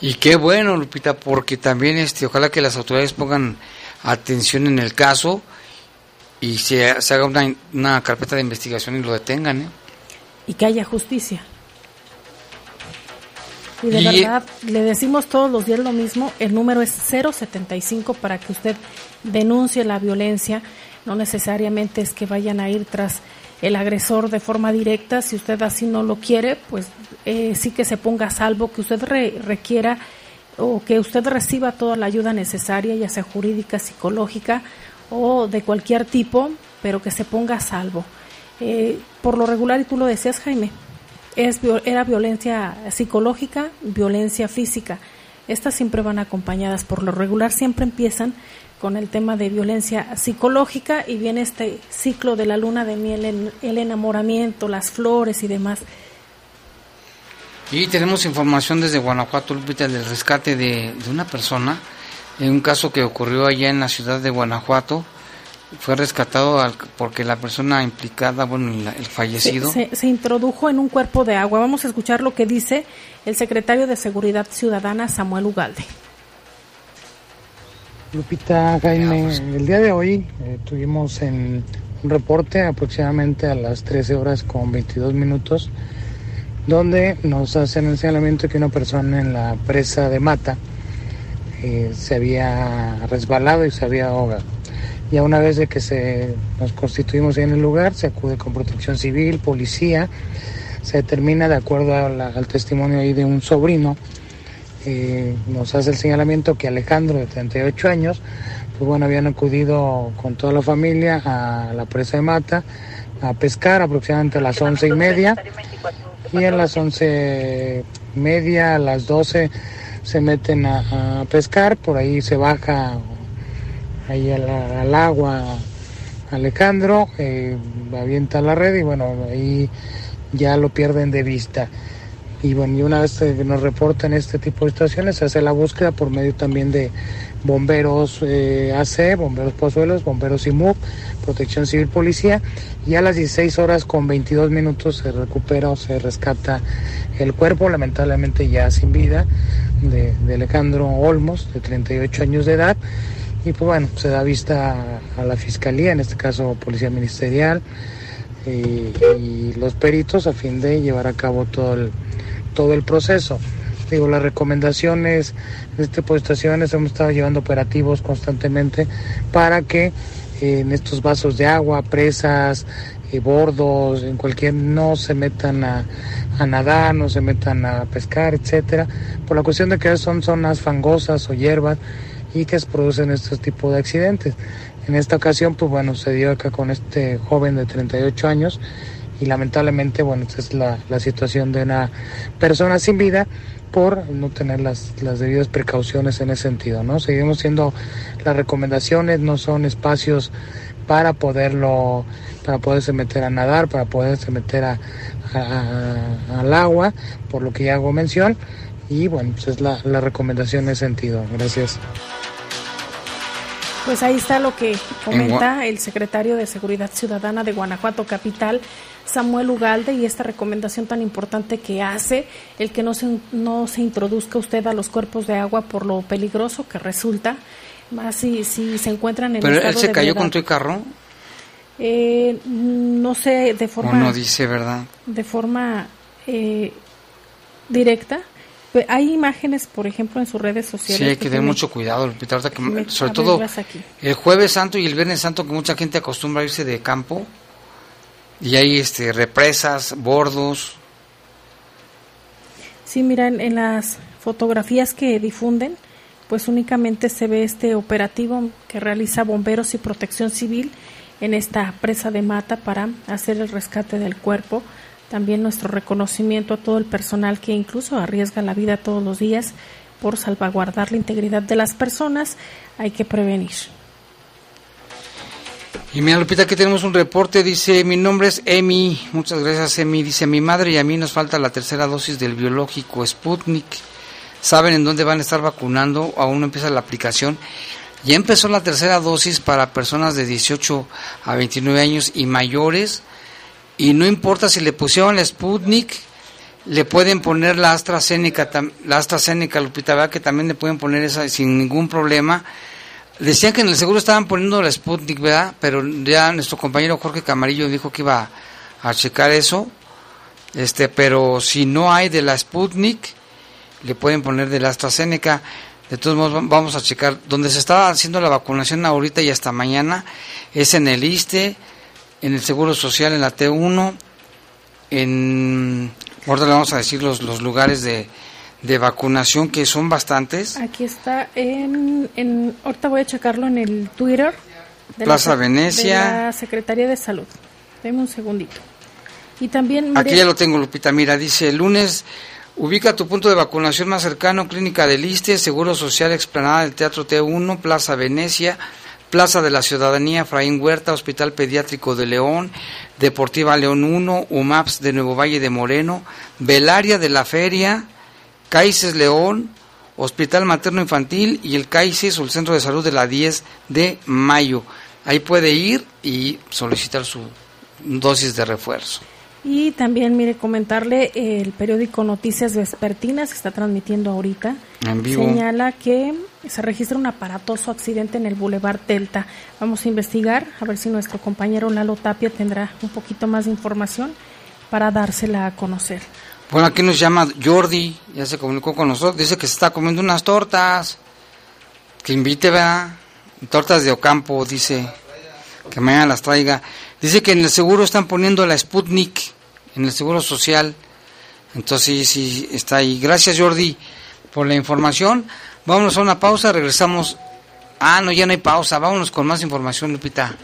Y qué bueno, Lupita, porque también este, ojalá que las autoridades pongan atención en el caso y se, se haga una, una, carpeta de investigación y lo detengan. ¿eh? Y que haya justicia. Y de verdad, le decimos todos los días lo mismo, el número es 075 para que usted denuncie la violencia, no necesariamente es que vayan a ir tras el agresor de forma directa, si usted así no lo quiere, pues eh, sí que se ponga a salvo, que usted requiera o que usted reciba toda la ayuda necesaria, ya sea jurídica, psicológica o de cualquier tipo, pero que se ponga a salvo. Eh, por lo regular, y tú lo decías, Jaime, es, era violencia psicológica, violencia física. Estas siempre van acompañadas, por lo regular siempre empiezan con el tema de violencia psicológica y viene este ciclo de la luna de miel, el enamoramiento, las flores y demás. Y tenemos información desde Guanajuato, Lupita, del rescate de, una persona, en un caso que ocurrió allá en la ciudad de Guanajuato. Fue rescatado porque la persona implicada, bueno, el, fallecido. Se, se, introdujo en un cuerpo de agua. Vamos a escuchar lo que dice el secretario de Seguridad Ciudadana, Samuel Ugalde. Lupita Jaime, el día de hoy eh, tuvimos en un reporte aproximadamente a las 13 horas con 22 minutos donde nos hacen el señalamiento que una persona en la presa de Mata eh, se había resbalado y se había ahogado. Ya una vez de que se, nos constituimos en el lugar, se acude con protección civil, policía, se determina de acuerdo al testimonio ahí de un sobrino, eh, nos hace el señalamiento que Alejandro, de 38 años, pues bueno, habían acudido con toda la familia a la presa de Mata, a pescar aproximadamente a las once y media y a las once media, a las doce se meten a, pescar, por ahí se baja ahí al, agua Alejandro, eh, avienta la red y bueno, ahí ya lo pierden de vista. Y bueno, y una vez que nos reportan este tipo de situaciones, se hace la búsqueda por medio también de bomberos eh, AC, bomberos pozuelos, bomberos IMUC, protección civil policía, y a las 16 horas con 22 minutos se recupera o se rescata el cuerpo, lamentablemente ya sin vida, de, Alejandro Olmos, de 38 años de edad, y pues bueno, se da vista a la fiscalía, en este caso policía ministerial, y, y los peritos a fin de llevar a cabo todo el todo el proceso. Digo, las recomendaciones de este tipo de estaciones hemos estado llevando operativos constantemente para que eh, en estos vasos de agua, presas, eh, bordos, en cualquier, no se metan a, nadar, no se metan a pescar, etcétera, por la cuestión de que son zonas fangosas o hierbas y que se producen estos tipos de accidentes. En esta ocasión, pues bueno, se dio acá con este joven de 38 años y lamentablemente, bueno, esta es la, la situación de una persona sin vida por no tener las, las debidas precauciones en ese sentido, ¿no? Seguimos siendo las recomendaciones, no son espacios para poderlo, para poderse meter a nadar, para poderse meter a, al agua, por lo que ya hago mención, y bueno, pues es la, la recomendación en ese sentido. Gracias. Pues ahí está lo que comenta el secretario de Seguridad Ciudadana de Guanajuato Capital, Samuel Ugalde, y esta recomendación tan importante que hace, el que no se, no se introduzca usted a los cuerpos de agua por lo peligroso que resulta, más si, si se encuentran en ¿Pero él se cayó con tu carro? Eh, no sé, de forma... no dice, ¿verdad? De forma eh, directa hay imágenes, por ejemplo, en sus redes sociales. Sí, hay que tener mucho cuidado, sobre todo el jueves santo y el viernes santo, que mucha gente acostumbra a irse de campo y hay este represas, bordos. Sí, mira, en, las fotografías que difunden, pues únicamente se ve este operativo que realiza bomberos y protección civil en esta presa de mata para hacer el rescate del cuerpo también nuestro reconocimiento a todo el personal que incluso arriesga la vida todos los días por salvaguardar la integridad de las personas. Hay que prevenir. Y mira, Lupita, aquí tenemos un reporte. Dice: Mi nombre es Emi. Muchas gracias, Emi. Dice: Mi madre y a mí nos falta la tercera dosis del biológico Sputnik. ¿Saben en dónde van a estar vacunando? Aún no empieza la aplicación. Ya empezó la tercera dosis para personas de 18 a 29 años y mayores y no importa si le pusieron la Sputnik, le pueden poner la AstraZeneca, la AstraZeneca, Lupita, ¿verdad? que también le pueden poner esa sin ningún problema. Decían que en el seguro estaban poniendo la Sputnik, ¿verdad? Pero ya nuestro compañero Jorge Camarillo dijo que iba a checar eso. Este, pero si no hay de la Sputnik, le pueden poner de la AstraZeneca. De todos modos, vamos a checar. Donde se está haciendo la vacunación ahorita y hasta mañana es en el ISTE, en el Seguro Social, en la T1, en, ahora le vamos a decir los, los lugares de, de vacunación, que son bastantes. Aquí está, en, en, ahorita voy a checarlo en el Twitter. De Plaza Venecia. De la Secretaría de Salud. Deme un segundito. Y también... Aquí ya lo tengo, Lupita. Mira, dice, el lunes... Ubica tu punto de vacunación más cercano, Clínica del Liste, Seguro Social Explanada del Teatro T1, Plaza Venecia, Plaza de la Ciudadanía, Fraín Huerta, Hospital Pediátrico de León, Deportiva León 1, UMAPS de Nuevo Valle de Moreno, Velaria de la Feria, CAICES León, Hospital Materno Infantil y el CAICES o el Centro de Salud de la 10 de mayo. Ahí puede ir y solicitar su dosis de refuerzo. Y también, mire, comentarle el periódico Noticias Vespertinas que está transmitiendo ahorita. En vivo. Señala que se registra un aparatoso accidente en el Boulevard Delta. Vamos a investigar a ver si nuestro compañero Lalo Tapia tendrá un poquito más de información para dársela a conocer. Bueno, aquí nos llama Jordi, ya se comunicó con nosotros, dice que se está comiendo unas tortas, que invite, ¿verdad? Tortas de Ocampo, dice, que mañana las traiga. Dice que en el seguro están poniendo la Sputnik, en el seguro social. Entonces sí, está ahí. Gracias Jordi por la información. Vámonos a una pausa, regresamos. Ah, no, ya no hay pausa. Vámonos con más información, Lupita.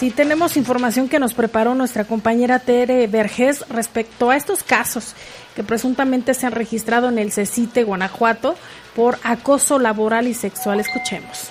Sí, tenemos información que nos preparó nuestra compañera Tere Vergés respecto a estos casos que presuntamente se han registrado en el CECITE Guanajuato por acoso laboral y sexual. Escuchemos.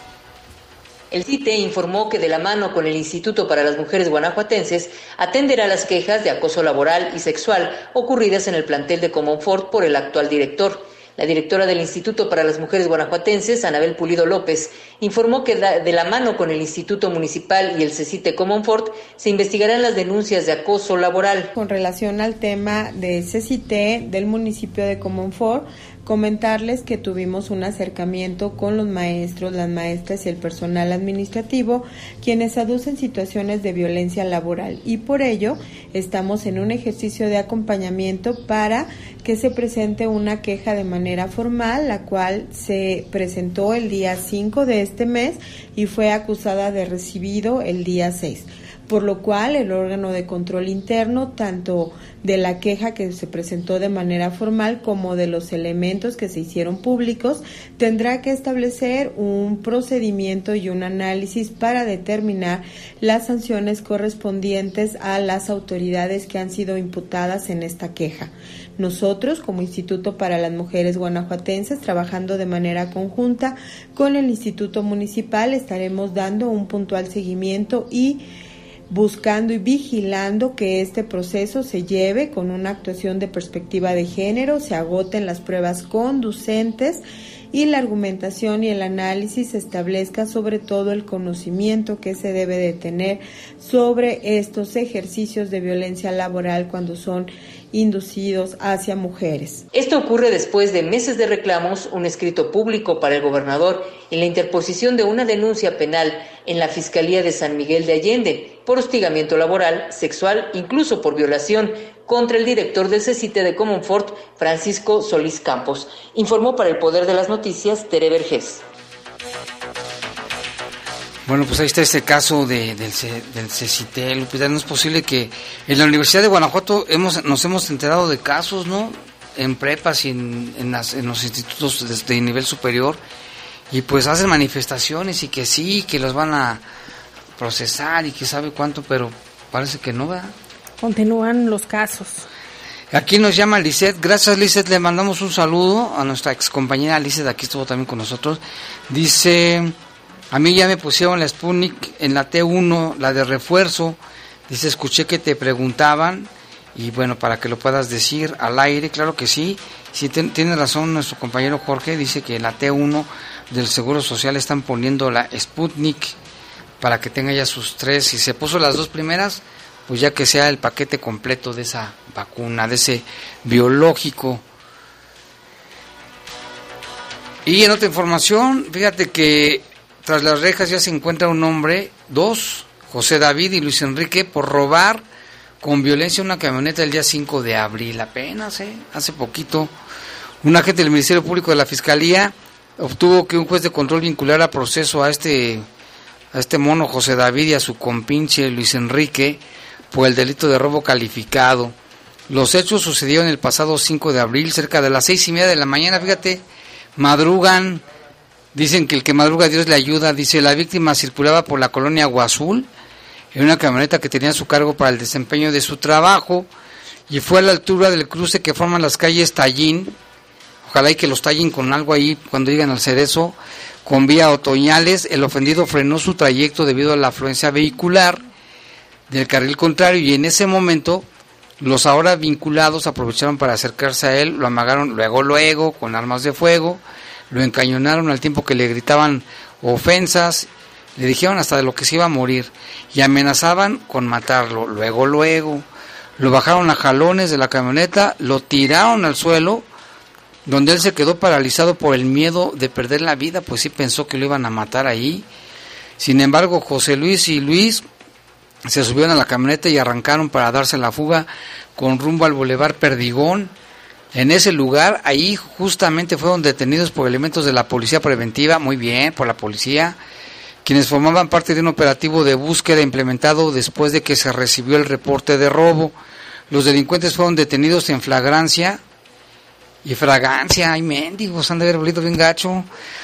El CITE informó que de la mano con el Instituto para las Mujeres Guanajuatenses atenderá las quejas de acoso laboral y sexual ocurridas en el plantel de Comonfort por el actual director. La directora del Instituto para las Mujeres Guanajuatenses, Anabel Pulido López, informó que de la mano con el Instituto Municipal y el CECITE Comonfort se investigarán las denuncias de acoso laboral. Con relación al tema de CECITE del municipio de Comonfort, comentarles que tuvimos un acercamiento con los maestros, las maestras y el personal administrativo, quienes aducen situaciones de violencia laboral. Y por ello estamos en un ejercicio de acompañamiento para que se presente una queja de manera formal, la cual se presentó el día 5 de este mes y fue acusada de recibido el día 6 por lo cual el órgano de control interno, tanto de la queja que se presentó de manera formal como de los elementos que se hicieron públicos, tendrá que establecer un procedimiento y un análisis para determinar las sanciones correspondientes a las autoridades que han sido imputadas en esta queja. Nosotros, como Instituto para las Mujeres Guanajuatenses, trabajando de manera conjunta con el Instituto Municipal, estaremos dando un puntual seguimiento y buscando y vigilando que este proceso se lleve con una actuación de perspectiva de género, se agoten las pruebas conducentes y la argumentación y el análisis establezca sobre todo el conocimiento que se debe de tener sobre estos ejercicios de violencia laboral cuando son inducidos hacia mujeres. Esto ocurre después de meses de reclamos, un escrito público para el gobernador y la interposición de una denuncia penal en la Fiscalía de San Miguel de Allende por hostigamiento laboral, sexual, incluso por violación contra el director del CECITE de Comonfort, Francisco Solís Campos, informó para el Poder de las Noticias Tere Vergés. Bueno, pues ahí está este caso de, del, del CECITE, Lupita. No es posible que en la Universidad de Guanajuato hemos, nos hemos enterado de casos, ¿no? En prepas y en, en, las, en los institutos de, de, nivel superior. Y pues hacen manifestaciones y que sí, que los van a procesar y que sabe cuánto, pero parece que no, ¿verdad? Continúan los casos. Aquí nos llama Lisette. Gracias, Lisette. Le mandamos un saludo a nuestra ex compañera Lisette. Aquí estuvo también con nosotros. Dice. A mí ya me pusieron la Sputnik en la T1, la de refuerzo. Dice, escuché que te preguntaban y bueno, para que lo puedas decir al aire, claro que sí. Si tiene razón nuestro compañero Jorge, dice que la T1 del Seguro Social están poniendo la Sputnik para que tenga ya sus tres. Si se puso las dos primeras, pues ya que sea el paquete completo de esa vacuna, de ese biológico. Y en otra información, fíjate que tras las rejas ya se encuentra un hombre, dos, José David y Luis Enrique, por robar con violencia una camioneta el día 5 de abril, apenas, ¿eh? hace poquito. Un agente del Ministerio Público de la Fiscalía obtuvo que un juez de control vinculara proceso a este, a este mono José David y a su compinche Luis Enrique por el delito de robo calificado. Los hechos sucedieron el pasado 5 de abril, cerca de las seis y media de la mañana, fíjate, madrugan Dicen que el que madruga Dios le ayuda. Dice, la víctima circulaba por la colonia Guazul en una camioneta que tenía a su cargo para el desempeño de su trabajo y fue a la altura del cruce que forman las calles Tallín. Ojalá y que los tallen con algo ahí cuando llegan al cerezo. Con vía otoñales, el ofendido frenó su trayecto debido a la afluencia vehicular del carril contrario y en ese momento los ahora vinculados aprovecharon para acercarse a él, lo amagaron luego, luego, con armas de fuego lo encañonaron al tiempo que le gritaban ofensas, le dijeron hasta de lo que se iba a morir y amenazaban con matarlo. Luego, luego, lo bajaron a jalones de la camioneta, lo tiraron al suelo, donde él se quedó paralizado por el miedo de perder la vida, pues sí pensó que lo iban a matar ahí. Sin embargo, José Luis y Luis se subieron a la camioneta y arrancaron para darse la fuga con rumbo al Boulevard Perdigón. En ese lugar, ahí justamente fueron detenidos por elementos de la policía preventiva, muy bien, por la policía, quienes formaban parte de un operativo de búsqueda implementado después de que se recibió el reporte de robo. Los delincuentes fueron detenidos en flagrancia y fragancia, ay mendigos, han de haber olido bien gacho.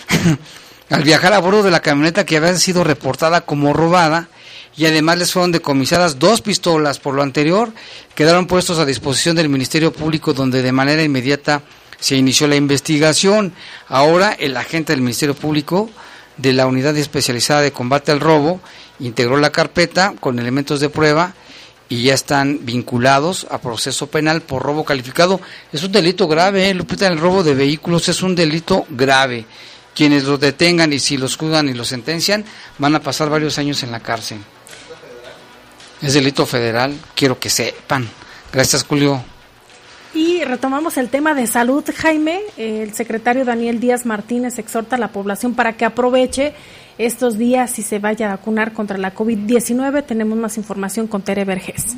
(laughs) Al viajar a bordo de la camioneta que había sido reportada como robada y además les fueron decomisadas dos pistolas. Por lo anterior, quedaron puestos a disposición del Ministerio Público donde de manera inmediata se inició la investigación. Ahora el agente del Ministerio Público de la Unidad Especializada de Combate al Robo integró la carpeta con elementos de prueba y ya están vinculados a proceso penal por robo calificado. Es un delito grave, ¿eh? Lupita, el robo de vehículos es un delito grave. Quienes los detengan y si los juzgan y los sentencian van a pasar varios años en la cárcel. Es delito federal, quiero que sepan. Gracias, Julio. Y retomamos el tema de salud, Jaime. El secretario Daniel Díaz Martínez exhorta a la población para que aproveche estos días y se vaya a vacunar contra la COVID-19. Tenemos más información con Tere Vergés.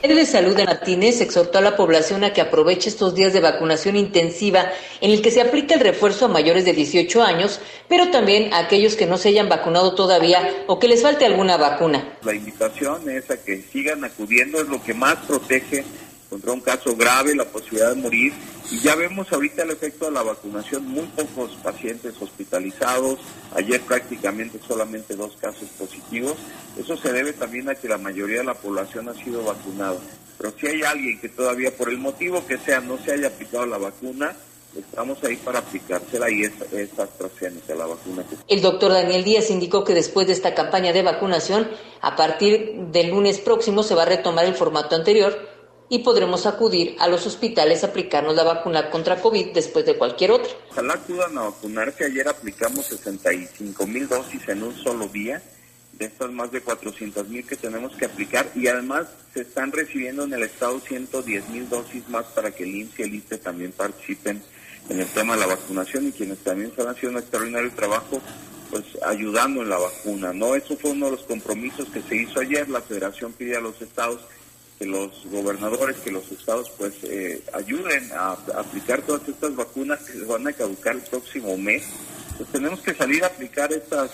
El de Salud de Martínez exhortó a la población a que aproveche estos días de vacunación intensiva en el que se aplica el refuerzo a mayores de 18 años, pero también a aquellos que no se hayan vacunado todavía o que les falte alguna vacuna. La invitación es a que sigan acudiendo, es lo que más protege contra un caso grave, la posibilidad de morir. Y ya vemos ahorita el efecto de la vacunación, muy pocos pacientes hospitalizados, ayer prácticamente solamente dos casos positivos. Eso se debe también a que la mayoría de la población ha sido vacunada. Pero si hay alguien que todavía, por el motivo que sea, no se haya aplicado la vacuna, estamos ahí para aplicársela y es, es AstraZeneca, la vacuna. El doctor Daniel Díaz indicó que después de esta campaña de vacunación, a partir del lunes próximo se va a retomar el formato anterior y podremos acudir a los hospitales a aplicarnos la vacuna contra COVID después de cualquier otra. Ojalá acudan a vacunarse. Ayer aplicamos 65 mil dosis en un solo día, de estas más de 400 mil que tenemos que aplicar y además se están recibiendo en el estado 110 mil dosis más para que el INSS y el ISTE también participen en el tema de la vacunación y quienes también están haciendo un extraordinario trabajo pues ayudando en la vacuna, ¿no? Eso fue uno de los compromisos que se hizo ayer, la federación pide a los estados que los gobernadores, que los estados pues eh, ayuden a, aplicar todas estas vacunas que se van a caducar el próximo mes. Pues tenemos que salir a aplicar estas,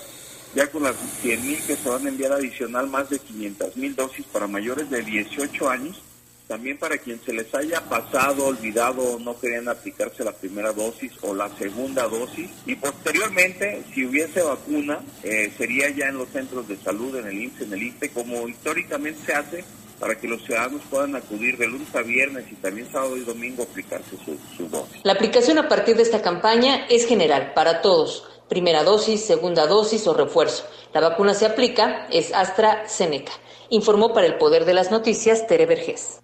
ya con las 100 mil que se van a enviar adicional, más de 500 mil dosis para mayores de 18 años. También para quien se les haya pasado, olvidado o no querían aplicarse la primera dosis o la segunda dosis. Y posteriormente, si hubiese vacuna, eh, sería ya en los centros de salud, en el IMSS, en el INPE, como históricamente se hace para que los ciudadanos puedan acudir de lunes a viernes y también sábado y domingo a aplicarse su, dosis. La aplicación a partir de esta campaña es general para todos. Primera dosis, segunda dosis o refuerzo. La vacuna se aplica, es AstraZeneca. Informó para el Poder de las Noticias Tere Vergés.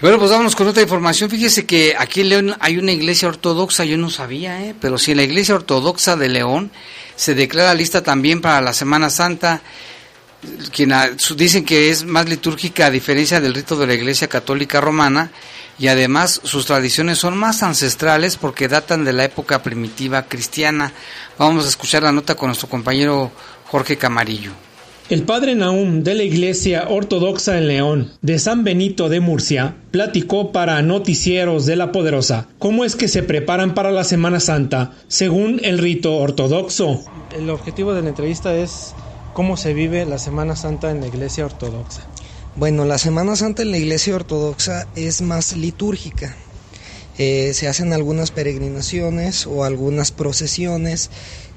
Bueno, pues vámonos con otra información. Fíjese que aquí en León hay una iglesia ortodoxa, yo no sabía, ¿eh? pero si la iglesia ortodoxa de León se declara lista también para la Semana Santa, quien dicen que es más litúrgica a diferencia del rito de la Iglesia Católica Romana y además sus tradiciones son más ancestrales porque datan de la época primitiva cristiana. Vamos a escuchar la nota con nuestro compañero Jorge Camarillo. El padre Naum de la Iglesia Ortodoxa en León, de San Benito de Murcia, platicó para Noticieros de la Poderosa cómo es que se preparan para la Semana Santa según el rito ortodoxo. El objetivo de la entrevista es ¿Cómo se vive la Semana Santa en la Iglesia Ortodoxa? Bueno, la Semana Santa en la Iglesia Ortodoxa es más litúrgica. Eh, se hacen algunas peregrinaciones o algunas procesiones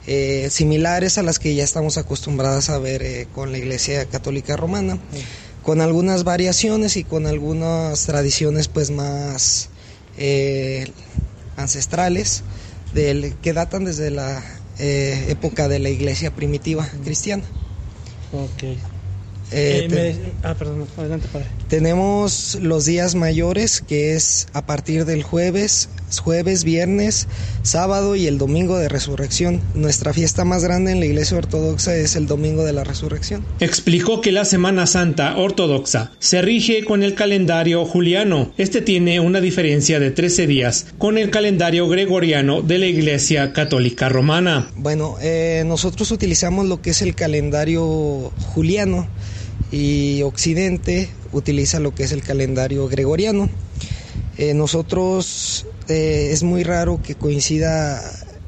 eh, similares a las que ya estamos acostumbradas a ver eh, con la Iglesia Católica Romana, con algunas variaciones y con algunas tradiciones pues más ancestrales del, que datan desde la época de la Iglesia primitiva cristiana. Ok. Eh, eh, ah, perdón, adelante, padre. Tenemos los días mayores, que es a partir del jueves, jueves, viernes, sábado y el domingo de resurrección. Nuestra fiesta más grande en la iglesia ortodoxa es el domingo de la resurrección. Explicó que la Semana Santa ortodoxa se rige con el calendario juliano. Este tiene una diferencia de 13 días con el calendario gregoriano de la iglesia católica romana. Bueno, eh, nosotros utilizamos lo que es el calendario juliano y Occidente utiliza lo que es el calendario gregoriano. Eh, nosotros eh, es muy raro que coincida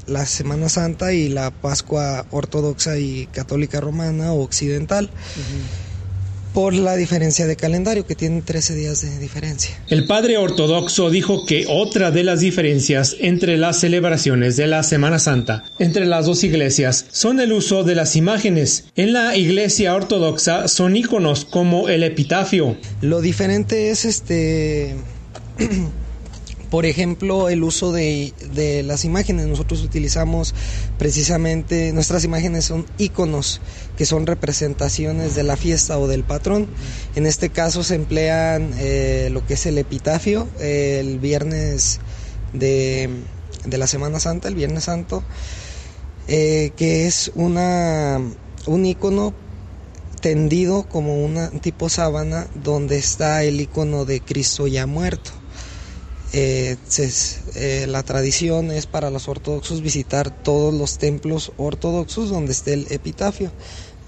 la Semana Santa y la Pascua ortodoxa y católica romana o occidental. Por la diferencia de calendario, que tiene 13 días de diferencia. El padre ortodoxo dijo que otra de las diferencias entre las celebraciones de la Semana Santa entre las dos iglesias son el uso de las imágenes. En la iglesia ortodoxa son iconos como el epitafio. Lo diferente es este (clears throat) por ejemplo, el uso de, de, las imágenes. Nosotros utilizamos precisamente, nuestras imágenes son iconos, que son representaciones de la fiesta o del patrón. En este caso se emplean eh, lo que es el epitafio, el viernes de, de, la Semana Santa, el Viernes Santo, eh, que es una, un icono tendido como una tipo sábana donde está el icono de Cristo ya muerto. Eh, eh, la tradición es para los ortodoxos visitar todos los templos ortodoxos donde esté el epitafio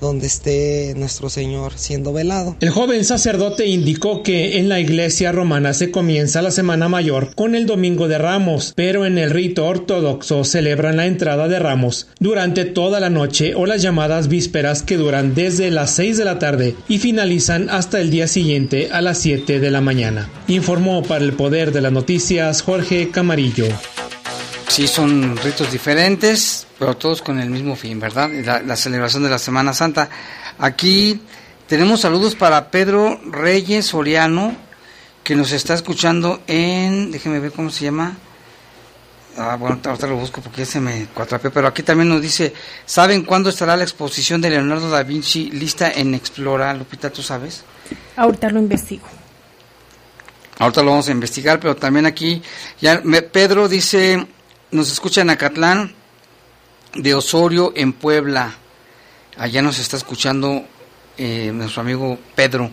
donde esté nuestro Señor siendo velado. El joven sacerdote indicó que en la iglesia romana se comienza la Semana Mayor con el Domingo de Ramos, pero en el rito ortodoxo celebran la entrada de Ramos durante toda la noche o las llamadas vísperas que duran desde las 6 de la tarde y finalizan hasta el día siguiente a las 7 de la mañana. Informó para el Poder de las Noticias Jorge Camarillo. Sí, son ritos diferentes, pero todos con el mismo fin, ¿verdad? La, celebración de la Semana Santa. Aquí tenemos saludos para Pedro Reyes Soriano, que nos está escuchando en, déjeme ver cómo se llama. Ah, bueno, ahorita lo busco porque ya se me cuatrapeó, pero aquí también nos dice, ¿saben cuándo estará la exposición de Leonardo da Vinci lista en Explora? Lupita, ¿tú sabes? Ahorita lo investigo. Ahorita lo vamos a investigar, pero también aquí, ya Pedro dice, nos escucha en Acatlán, de Osorio, en Puebla. Allá nos está escuchando eh, nuestro amigo Pedro,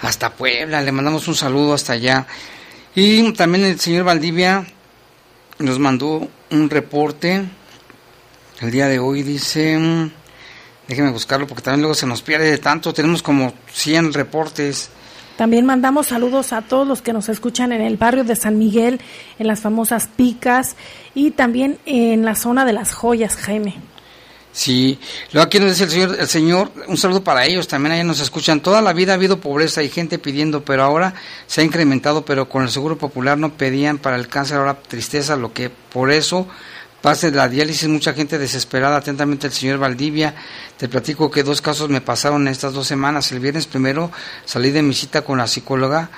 hasta Puebla. Le mandamos un saludo hasta allá. Y también el señor Valdivia nos mandó un reporte. El día de hoy dice, déjeme buscarlo porque también luego se nos pierde de tanto. Tenemos como 100 reportes. También mandamos saludos a todos los que nos escuchan en el barrio de San Miguel, en las famosas Picas y también en la zona de las joyas, Jaime. Sí, luego aquí nos dice el señor, el señor, un saludo para ellos, también allá nos escuchan. Toda la vida ha habido pobreza y gente pidiendo, pero ahora se ha incrementado, pero con el Seguro Popular no pedían para el cáncer, ahora tristeza, lo que por eso pase la diálisis, mucha gente desesperada. Atentamente el señor Valdivia. Te platico que dos casos me pasaron en estas dos semanas. El viernes primero salí de mi cita con la psicóloga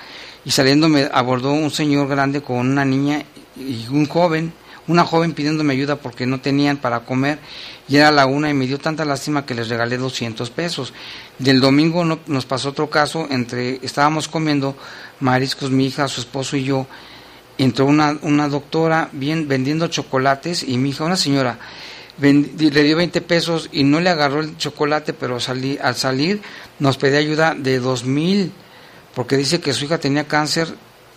y saliendo me abordó un señor grande con una niña y un joven, una joven pidiéndome ayuda porque no tenían para comer y era la una y me dio tanta lástima que les regalé 200 pesos. Del domingo no, nos pasó otro caso, entre estábamos comiendo mariscos mi hija, su esposo y yo entró una, una doctora bien vendiendo chocolates y mi hija, una señora, le dio 20 pesos y no le agarró el chocolate, pero salí, al salir nos pedía ayuda de dos mil, porque dice que su hija tenía cáncer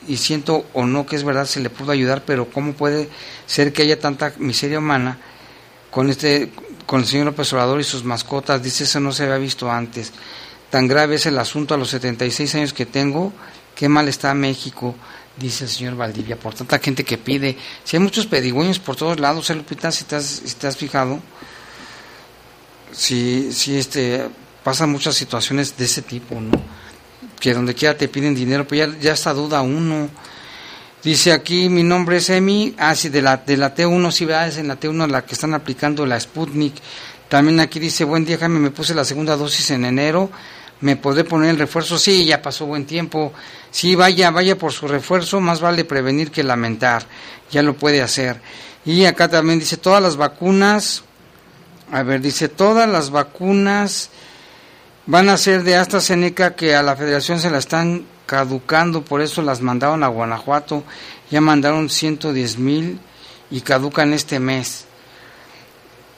y siento o no que es verdad, se le pudo ayudar, pero ¿cómo puede ser que haya tanta miseria humana con este con el señor López y sus mascotas? Dice, eso no se había visto antes. Tan grave es el asunto a los 76 años que tengo, qué mal está México dice el señor Valdivia, por tanta gente que pide. Si hay muchos pedigüeños por todos lados, ¿eh, Lupita? Si te has, si te has fijado, si, si este, pasan muchas situaciones de ese tipo, ¿no? Que donde quiera te piden dinero, pues ya, ya está duda uno. Dice aquí, mi nombre es Emi, ah, sí, de la, de la T1, sí, ¿verdad? es en la T1 la que están aplicando la Sputnik. También aquí dice, buen día, Jaime, me puse la segunda dosis en enero, ¿me podré poner el refuerzo? Sí, ya pasó buen tiempo. Sí, vaya, vaya por su refuerzo, más vale prevenir que lamentar. Ya lo puede hacer. Y acá también dice, todas las vacunas, a ver, dice, todas las vacunas van a ser de AstraZeneca que a la federación se la están caducando, por eso las mandaron a Guanajuato, ya mandaron 110 mil y caducan este mes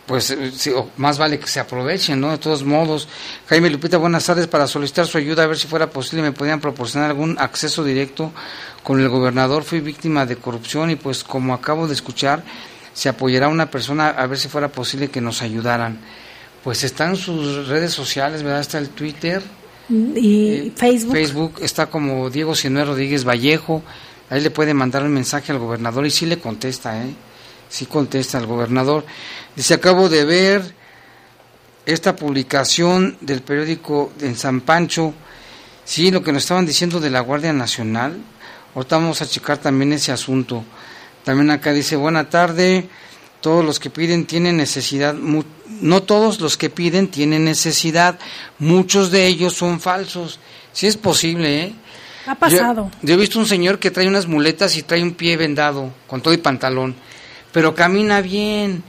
pues eh, más vale que se aprovechen, ¿no? De todos modos. Jaime Lupita, buenas tardes. Para solicitar su ayuda, a ver si fuera posible, me podían proporcionar algún acceso directo con el gobernador. Fui víctima de corrupción y pues como acabo de escuchar, se apoyará a una persona a ver si fuera posible que nos ayudaran. Pues están sus redes sociales, ¿verdad? Está el Twitter. Y eh, Facebook. Facebook está como Diego Sinué Rodríguez Vallejo. Ahí le puede mandar un mensaje al gobernador y sí le contesta, ¿eh? Sí contesta al gobernador. Dice, acabo de ver esta publicación del periódico en San Pancho Sí, lo que nos estaban diciendo de la Guardia Nacional, ahorita vamos a checar también ese asunto. También acá dice, buena tarde, todos los que piden tienen necesidad, no todos los que piden tienen necesidad, muchos de ellos son falsos. Sí es posible, ¿eh? Ha pasado. Yo, yo, he visto un señor que trae unas muletas y trae un pie vendado, con todo y pantalón, pero camina bien.